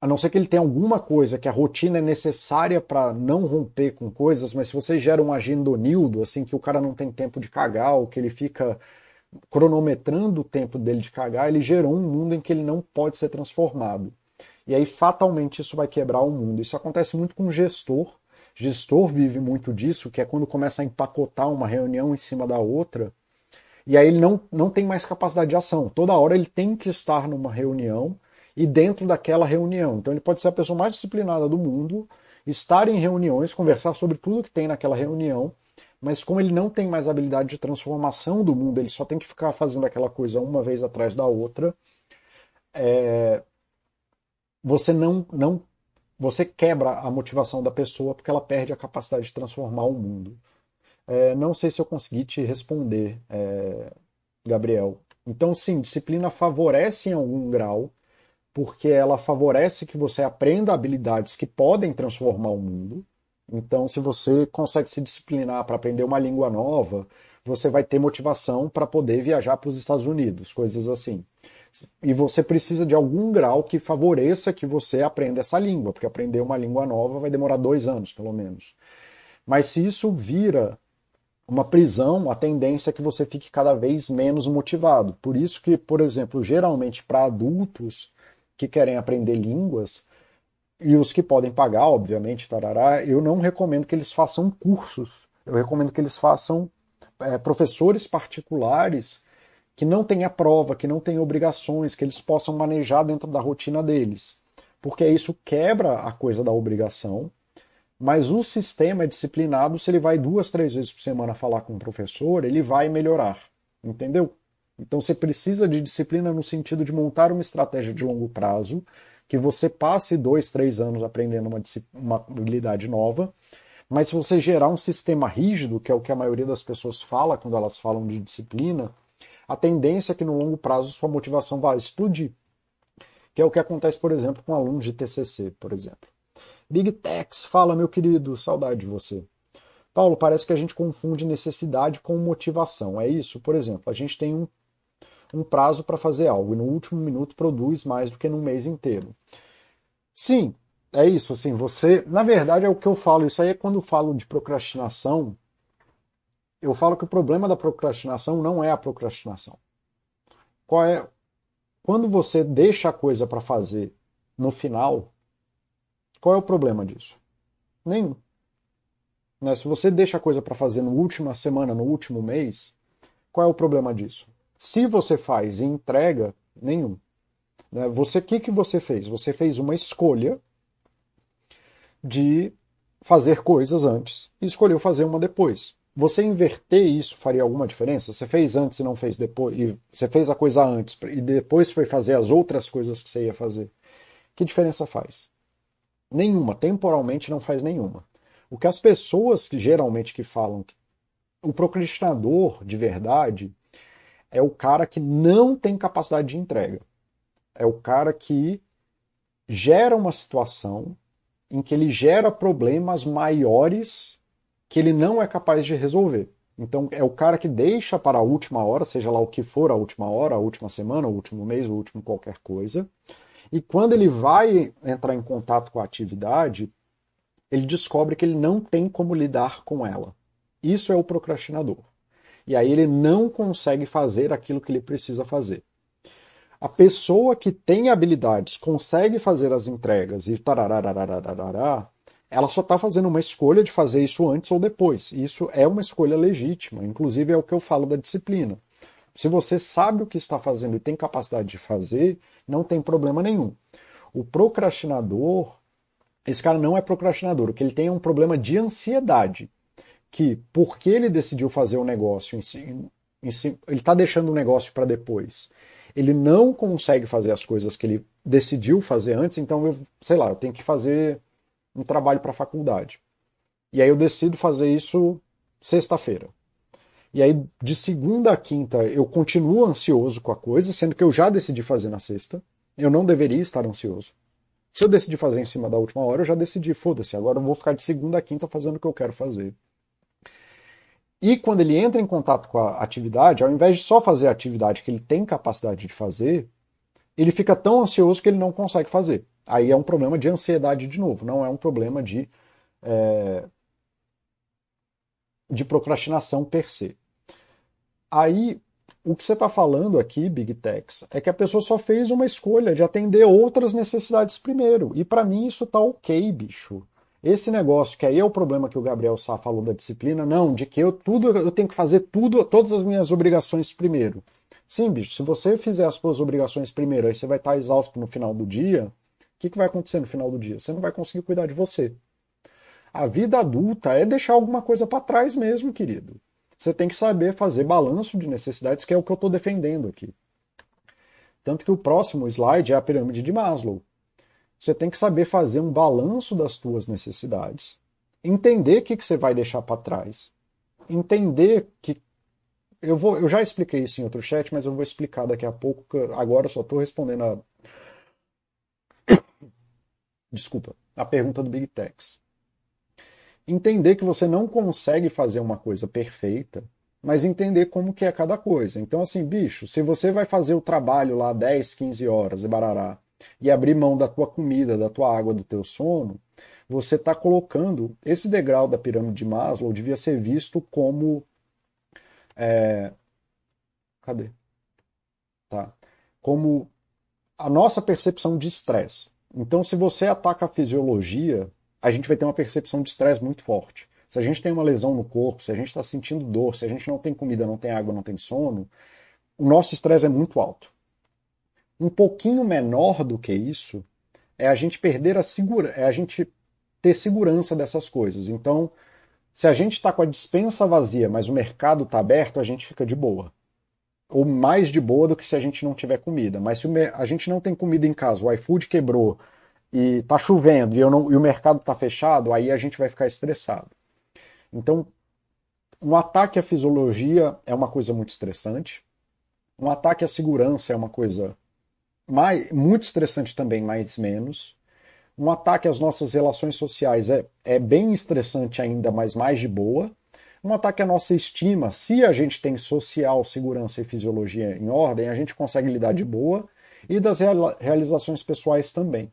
a não ser que ele tenha alguma coisa que a rotina é necessária para não romper com coisas, mas se você gera um agendonildo, assim, que o cara não tem tempo de cagar, ou que ele fica cronometrando o tempo dele de cagar, ele gerou um mundo em que ele não pode ser transformado. E aí, fatalmente, isso vai quebrar o mundo. Isso acontece muito com o gestor. Gestor vive muito disso, que é quando começa a empacotar uma reunião em cima da outra, e aí ele não, não tem mais capacidade de ação. Toda hora ele tem que estar numa reunião e dentro daquela reunião. Então ele pode ser a pessoa mais disciplinada do mundo, estar em reuniões, conversar sobre tudo que tem naquela reunião, mas como ele não tem mais habilidade de transformação do mundo, ele só tem que ficar fazendo aquela coisa uma vez atrás da outra, é... você não, não você quebra a motivação da pessoa porque ela perde a capacidade de transformar o mundo. É, não sei se eu consegui te responder, é, Gabriel. Então, sim, disciplina favorece em algum grau, porque ela favorece que você aprenda habilidades que podem transformar o mundo. Então, se você consegue se disciplinar para aprender uma língua nova, você vai ter motivação para poder viajar para os Estados Unidos, coisas assim. E você precisa de algum grau que favoreça que você aprenda essa língua, porque aprender uma língua nova vai demorar dois anos, pelo menos. Mas se isso vira uma prisão, a tendência é que você fique cada vez menos motivado. Por isso que, por exemplo, geralmente para adultos que querem aprender línguas, e os que podem pagar, obviamente, tarará, eu não recomendo que eles façam cursos. Eu recomendo que eles façam é, professores particulares que não tenham prova, que não tenham obrigações, que eles possam manejar dentro da rotina deles. Porque isso quebra a coisa da obrigação mas o sistema é disciplinado, se ele vai duas, três vezes por semana falar com o professor, ele vai melhorar. Entendeu? Então você precisa de disciplina no sentido de montar uma estratégia de longo prazo, que você passe dois, três anos aprendendo uma, uma habilidade nova, Mas se você gerar um sistema rígido, que é o que a maioria das pessoas fala quando elas falam de disciplina, a tendência é que no longo prazo sua motivação vai explodir. Que é o que acontece, por exemplo, com alunos de TCC, por exemplo. Big Tex, fala meu querido, saudade de você. Paulo, parece que a gente confunde necessidade com motivação. É isso? Por exemplo, a gente tem um, um prazo para fazer algo e no último minuto produz mais do que num mês inteiro. Sim, é isso. Assim, você, na verdade, é o que eu falo. Isso aí é quando eu falo de procrastinação. Eu falo que o problema da procrastinação não é a procrastinação. Qual é? Quando você deixa a coisa para fazer no final, qual é o problema disso? Nenhum. Né? Se você deixa a coisa para fazer na última semana, no último mês, qual é o problema disso? Se você faz e entrega, nenhum. Né? Você, o que, que você fez? Você fez uma escolha de fazer coisas antes e escolheu fazer uma depois. Você inverter isso faria alguma diferença? Você fez antes e não fez depois, e você fez a coisa antes e depois foi fazer as outras coisas que você ia fazer. Que diferença faz? Nenhuma, temporalmente não faz nenhuma. O que as pessoas que geralmente que falam que o procrastinador de verdade é o cara que não tem capacidade de entrega. É o cara que gera uma situação em que ele gera problemas maiores que ele não é capaz de resolver. Então é o cara que deixa para a última hora, seja lá o que for a última hora, a última semana, o último mês, o último qualquer coisa. E quando ele vai entrar em contato com a atividade, ele descobre que ele não tem como lidar com ela. Isso é o procrastinador. E aí ele não consegue fazer aquilo que ele precisa fazer. A pessoa que tem habilidades, consegue fazer as entregas e tararararararará, ela só está fazendo uma escolha de fazer isso antes ou depois. Isso é uma escolha legítima. Inclusive é o que eu falo da disciplina. Se você sabe o que está fazendo e tem capacidade de fazer, não tem problema nenhum. O procrastinador, esse cara não é procrastinador, o que ele tem é um problema de ansiedade. Que, porque ele decidiu fazer o um negócio em si, em si ele está deixando o negócio para depois. Ele não consegue fazer as coisas que ele decidiu fazer antes, então eu, sei lá, eu tenho que fazer um trabalho para a faculdade. E aí eu decido fazer isso sexta-feira. E aí, de segunda a quinta, eu continuo ansioso com a coisa, sendo que eu já decidi fazer na sexta. Eu não deveria estar ansioso. Se eu decidi fazer em cima da última hora, eu já decidi, foda-se, agora eu vou ficar de segunda a quinta fazendo o que eu quero fazer. E quando ele entra em contato com a atividade, ao invés de só fazer a atividade que ele tem capacidade de fazer, ele fica tão ansioso que ele não consegue fazer. Aí é um problema de ansiedade de novo, não é um problema de, é, de procrastinação per se. Aí o que você está falando aqui, Big Techs, é que a pessoa só fez uma escolha de atender outras necessidades primeiro. E para mim isso tá ok, bicho. Esse negócio, que aí é o problema que o Gabriel Sá falou da disciplina, não, de que eu tudo eu tenho que fazer tudo, todas as minhas obrigações primeiro. Sim, bicho, se você fizer as suas obrigações primeiro, aí você vai estar tá exausto no final do dia, o que, que vai acontecer no final do dia? Você não vai conseguir cuidar de você. A vida adulta é deixar alguma coisa para trás mesmo, querido você tem que saber fazer balanço de necessidades, que é o que eu estou defendendo aqui. Tanto que o próximo slide é a pirâmide de Maslow. Você tem que saber fazer um balanço das suas necessidades, entender o que, que você vai deixar para trás, entender que eu vou, eu já expliquei isso em outro chat, mas eu vou explicar daqui a pouco. Agora eu só estou respondendo a desculpa, a pergunta do Big Techs entender que você não consegue fazer uma coisa perfeita, mas entender como que é cada coisa. Então, assim, bicho, se você vai fazer o trabalho lá 10, 15 horas e barará, e abrir mão da tua comida, da tua água, do teu sono, você está colocando esse degrau da pirâmide de Maslow devia ser visto como é, cadê? Tá. Como a nossa percepção de estresse. Então, se você ataca a fisiologia, a gente vai ter uma percepção de estresse muito forte. Se a gente tem uma lesão no corpo, se a gente está sentindo dor, se a gente não tem comida, não tem água, não tem sono, o nosso estresse é muito alto. Um pouquinho menor do que isso é a gente perder a segura, é a gente ter segurança dessas coisas. Então, se a gente está com a dispensa vazia, mas o mercado está aberto, a gente fica de boa. Ou mais de boa do que se a gente não tiver comida. Mas se a gente não tem comida em casa, o iFood quebrou, e tá chovendo e, não, e o mercado tá fechado, aí a gente vai ficar estressado. Então, um ataque à fisiologia é uma coisa muito estressante. Um ataque à segurança é uma coisa mais, muito estressante também, mas menos. Um ataque às nossas relações sociais é, é bem estressante ainda, mas mais de boa. Um ataque à nossa estima, se a gente tem social, segurança e fisiologia em ordem, a gente consegue lidar de boa. E das realizações pessoais também.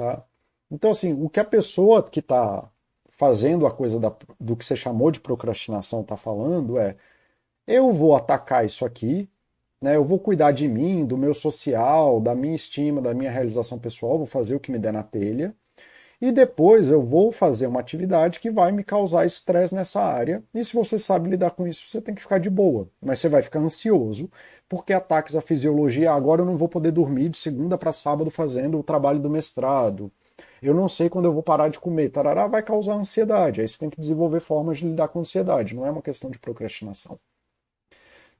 Tá? Então, assim, o que a pessoa que está fazendo a coisa da, do que você chamou de procrastinação está falando é: eu vou atacar isso aqui, né, eu vou cuidar de mim, do meu social, da minha estima, da minha realização pessoal, vou fazer o que me der na telha. E depois eu vou fazer uma atividade que vai me causar estresse nessa área. E se você sabe lidar com isso, você tem que ficar de boa. Mas você vai ficar ansioso, porque ataques à fisiologia, agora eu não vou poder dormir de segunda para sábado fazendo o trabalho do mestrado. Eu não sei quando eu vou parar de comer. Tarará vai causar ansiedade. Aí você tem que desenvolver formas de lidar com ansiedade. Não é uma questão de procrastinação.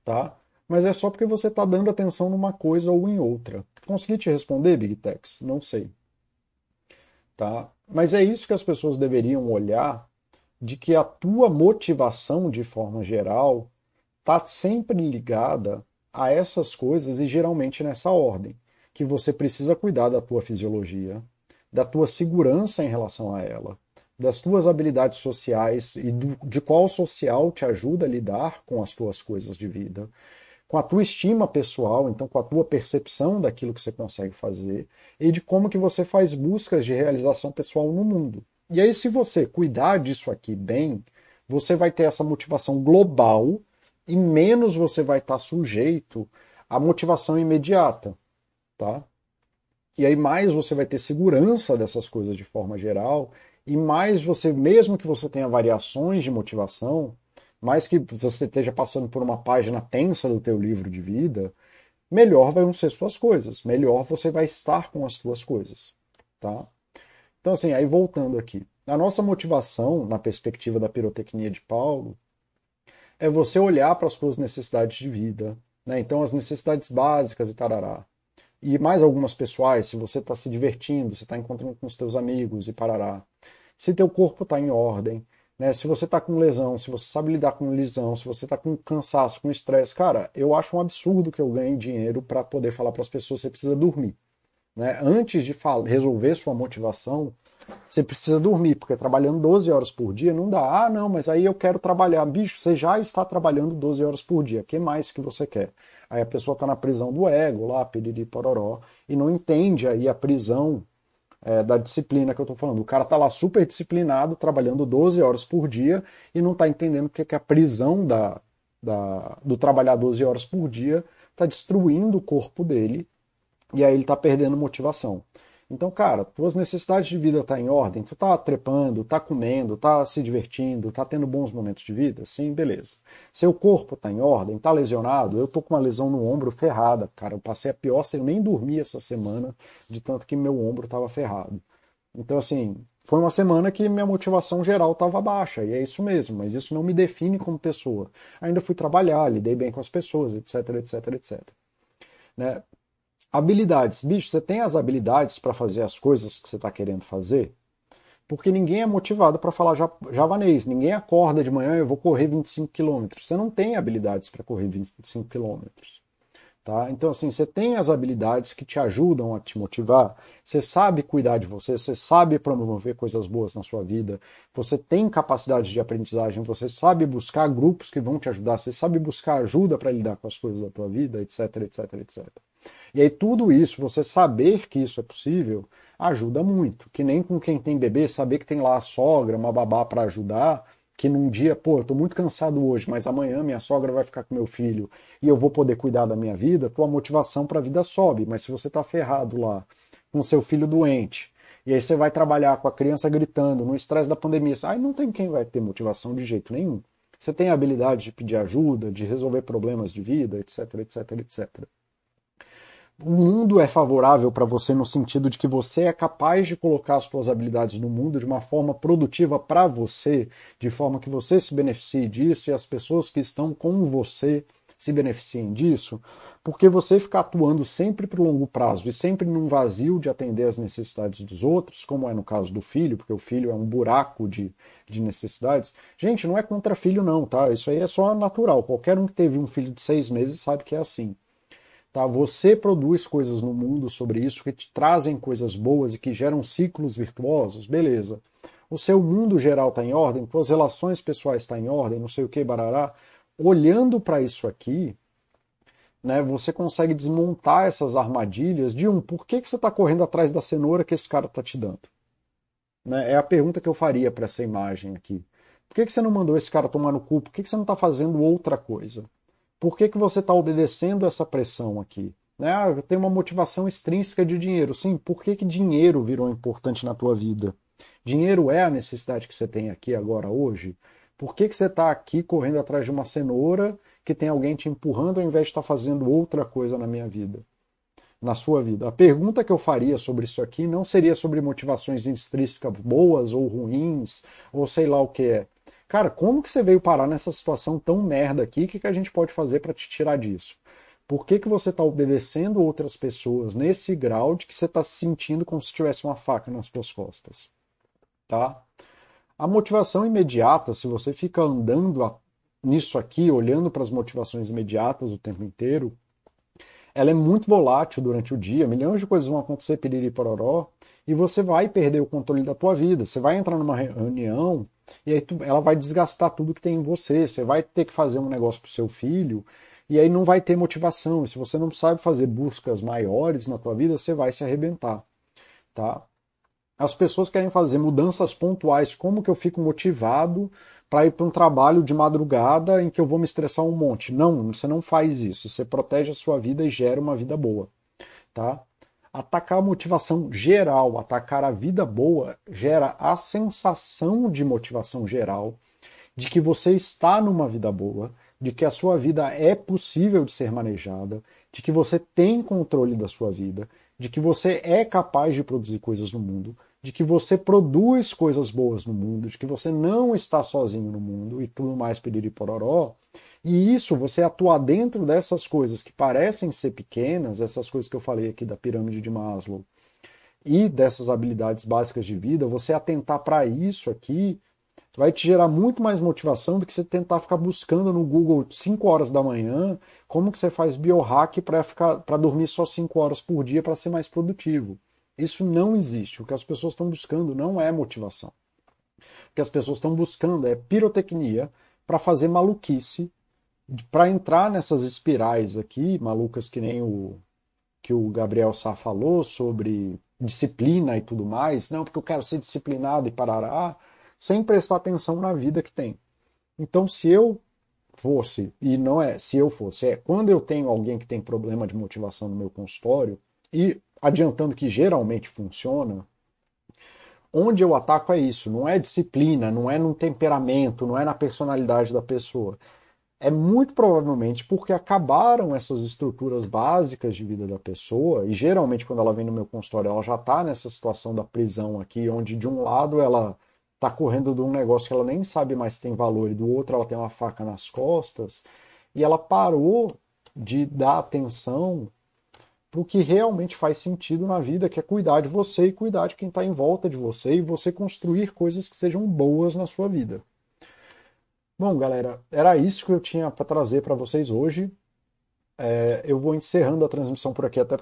Tá? Mas é só porque você está dando atenção numa coisa ou em outra. Consegui te responder, Big Tex? Não sei. Tá? Mas é isso que as pessoas deveriam olhar, de que a tua motivação, de forma geral, está sempre ligada a essas coisas e geralmente nessa ordem. Que você precisa cuidar da tua fisiologia, da tua segurança em relação a ela, das tuas habilidades sociais e do, de qual social te ajuda a lidar com as tuas coisas de vida, com a tua estima pessoal, então com a tua percepção daquilo que você consegue fazer e de como que você faz buscas de realização pessoal no mundo. E aí se você cuidar disso aqui bem, você vai ter essa motivação global e menos você vai estar sujeito à motivação imediata, tá? E aí mais você vai ter segurança dessas coisas de forma geral e mais você, mesmo que você tenha variações de motivação, mais que você esteja passando por uma página tensa do teu livro de vida, melhor vão ser suas coisas, melhor você vai estar com as suas coisas, tá? Então assim, aí voltando aqui, a nossa motivação na perspectiva da pirotecnia de Paulo é você olhar para as suas necessidades de vida, né? Então as necessidades básicas e tarará. E mais algumas pessoais, se você está se divertindo, você está encontrando com os teus amigos e parará. Se teu corpo está em ordem, né? Se você está com lesão, se você sabe lidar com lesão, se você está com cansaço, com estresse, cara, eu acho um absurdo que eu ganhe dinheiro para poder falar para as pessoas você precisa dormir. Né? Antes de resolver sua motivação, você precisa dormir, porque trabalhando 12 horas por dia não dá. Ah, não, mas aí eu quero trabalhar. Bicho, você já está trabalhando 12 horas por dia. O que mais que você quer? Aí a pessoa está na prisão do ego, lá, piriri pororó, e não entende aí a prisão é, da disciplina que eu estou falando. O cara está lá super disciplinado, trabalhando 12 horas por dia e não está entendendo porque que a prisão da, da, do trabalhar 12 horas por dia está destruindo o corpo dele e aí ele está perdendo motivação. Então, cara, tuas necessidades de vida tá em ordem, tu tá trepando, tá comendo, tá se divertindo, tá tendo bons momentos de vida, sim, beleza. Seu corpo tá em ordem, tá lesionado, eu tô com uma lesão no ombro ferrada, cara, eu passei a pior, eu nem dormi essa semana, de tanto que meu ombro tava ferrado. Então, assim, foi uma semana que minha motivação geral estava baixa, e é isso mesmo, mas isso não me define como pessoa. Ainda fui trabalhar, lidei bem com as pessoas, etc, etc, etc. Né? Habilidades. Bicho, você tem as habilidades para fazer as coisas que você está querendo fazer? Porque ninguém é motivado para falar javanês. Ninguém acorda de manhã, eu vou correr 25 quilômetros. Você não tem habilidades para correr 25 quilômetros. Tá? Então, assim, você tem as habilidades que te ajudam a te motivar, você sabe cuidar de você, você sabe promover coisas boas na sua vida, você tem capacidade de aprendizagem, você sabe buscar grupos que vão te ajudar, você sabe buscar ajuda para lidar com as coisas da tua vida, etc, etc, etc. E aí tudo isso, você saber que isso é possível, ajuda muito. Que nem com quem tem bebê, saber que tem lá a sogra, uma babá para ajudar, que num dia, pô, eu tô muito cansado hoje, mas amanhã minha sogra vai ficar com meu filho e eu vou poder cuidar da minha vida, tua motivação para a vida sobe. Mas se você tá ferrado lá, com seu filho doente, e aí você vai trabalhar com a criança gritando, no estresse da pandemia, aí não tem quem vai ter motivação de jeito nenhum. Você tem a habilidade de pedir ajuda, de resolver problemas de vida, etc, etc, etc o mundo é favorável para você no sentido de que você é capaz de colocar as suas habilidades no mundo de uma forma produtiva para você, de forma que você se beneficie disso e as pessoas que estão com você se beneficiem disso, porque você ficar atuando sempre para o longo prazo e sempre num vazio de atender as necessidades dos outros, como é no caso do filho, porque o filho é um buraco de, de necessidades. Gente, não é contra filho, não, tá? Isso aí é só natural. Qualquer um que teve um filho de seis meses sabe que é assim. Tá? Você produz coisas no mundo sobre isso que te trazem coisas boas e que geram ciclos virtuosos, beleza. O seu mundo geral está em ordem, suas relações pessoais estão tá em ordem, não sei o que, barará. Olhando para isso aqui, né, você consegue desmontar essas armadilhas de um, por que, que você está correndo atrás da cenoura que esse cara está te dando? Né, é a pergunta que eu faria para essa imagem aqui. Por que, que você não mandou esse cara tomar no cu? Por que, que você não está fazendo outra coisa? Por que, que você está obedecendo essa pressão aqui? Né? Ah, tenho uma motivação extrínseca de dinheiro. Sim, por que, que dinheiro virou importante na tua vida? Dinheiro é a necessidade que você tem aqui agora, hoje? Por que, que você está aqui correndo atrás de uma cenoura que tem alguém te empurrando ao invés de estar tá fazendo outra coisa na minha vida? Na sua vida. A pergunta que eu faria sobre isso aqui não seria sobre motivações extrínsecas boas ou ruins, ou sei lá o que é. Cara, como que você veio parar nessa situação tão merda aqui? O que, que a gente pode fazer para te tirar disso? Por que, que você está obedecendo outras pessoas nesse grau de que você está se sentindo como se tivesse uma faca nas suas costas? Tá? A motivação imediata, se você fica andando a, nisso aqui, olhando para as motivações imediatas o tempo inteiro, ela é muito volátil durante o dia, milhões de coisas vão acontecer, piriri pororó, e você vai perder o controle da tua vida. Você vai entrar numa reunião e aí tu, ela vai desgastar tudo que tem em você. Você vai ter que fazer um negócio para o seu filho e aí não vai ter motivação. E se você não sabe fazer buscas maiores na tua vida, você vai se arrebentar, tá? As pessoas querem fazer mudanças pontuais. Como que eu fico motivado para ir para um trabalho de madrugada em que eu vou me estressar um monte? Não, você não faz isso. Você protege a sua vida e gera uma vida boa, tá? Atacar a motivação geral, atacar a vida boa, gera a sensação de motivação geral, de que você está numa vida boa, de que a sua vida é possível de ser manejada, de que você tem controle da sua vida, de que você é capaz de produzir coisas no mundo, de que você produz coisas boas no mundo, de que você não está sozinho no mundo e tudo mais pedir pororó, e isso, você atuar dentro dessas coisas que parecem ser pequenas, essas coisas que eu falei aqui da pirâmide de Maslow, e dessas habilidades básicas de vida, você atentar para isso aqui vai te gerar muito mais motivação do que você tentar ficar buscando no Google 5 horas da manhã como que você faz biohack para ficar para dormir só 5 horas por dia para ser mais produtivo. Isso não existe. O que as pessoas estão buscando não é motivação. O que as pessoas estão buscando é pirotecnia para fazer maluquice para entrar nessas espirais aqui, malucas que nem o que o Gabriel Sá falou sobre disciplina e tudo mais, não, porque eu quero ser disciplinado e parará, sem prestar atenção na vida que tem. Então, se eu fosse, e não é se eu fosse, é quando eu tenho alguém que tem problema de motivação no meu consultório, e adiantando que geralmente funciona, onde eu ataco é isso, não é disciplina, não é no temperamento, não é na personalidade da pessoa é muito provavelmente porque acabaram essas estruturas básicas de vida da pessoa, e geralmente quando ela vem no meu consultório, ela já está nessa situação da prisão aqui, onde de um lado ela está correndo de um negócio que ela nem sabe mais se tem valor, e do outro ela tem uma faca nas costas, e ela parou de dar atenção para o que realmente faz sentido na vida, que é cuidar de você e cuidar de quem está em volta de você, e você construir coisas que sejam boas na sua vida. Bom, galera, era isso que eu tinha para trazer para vocês hoje. É, eu vou encerrando a transmissão por aqui, até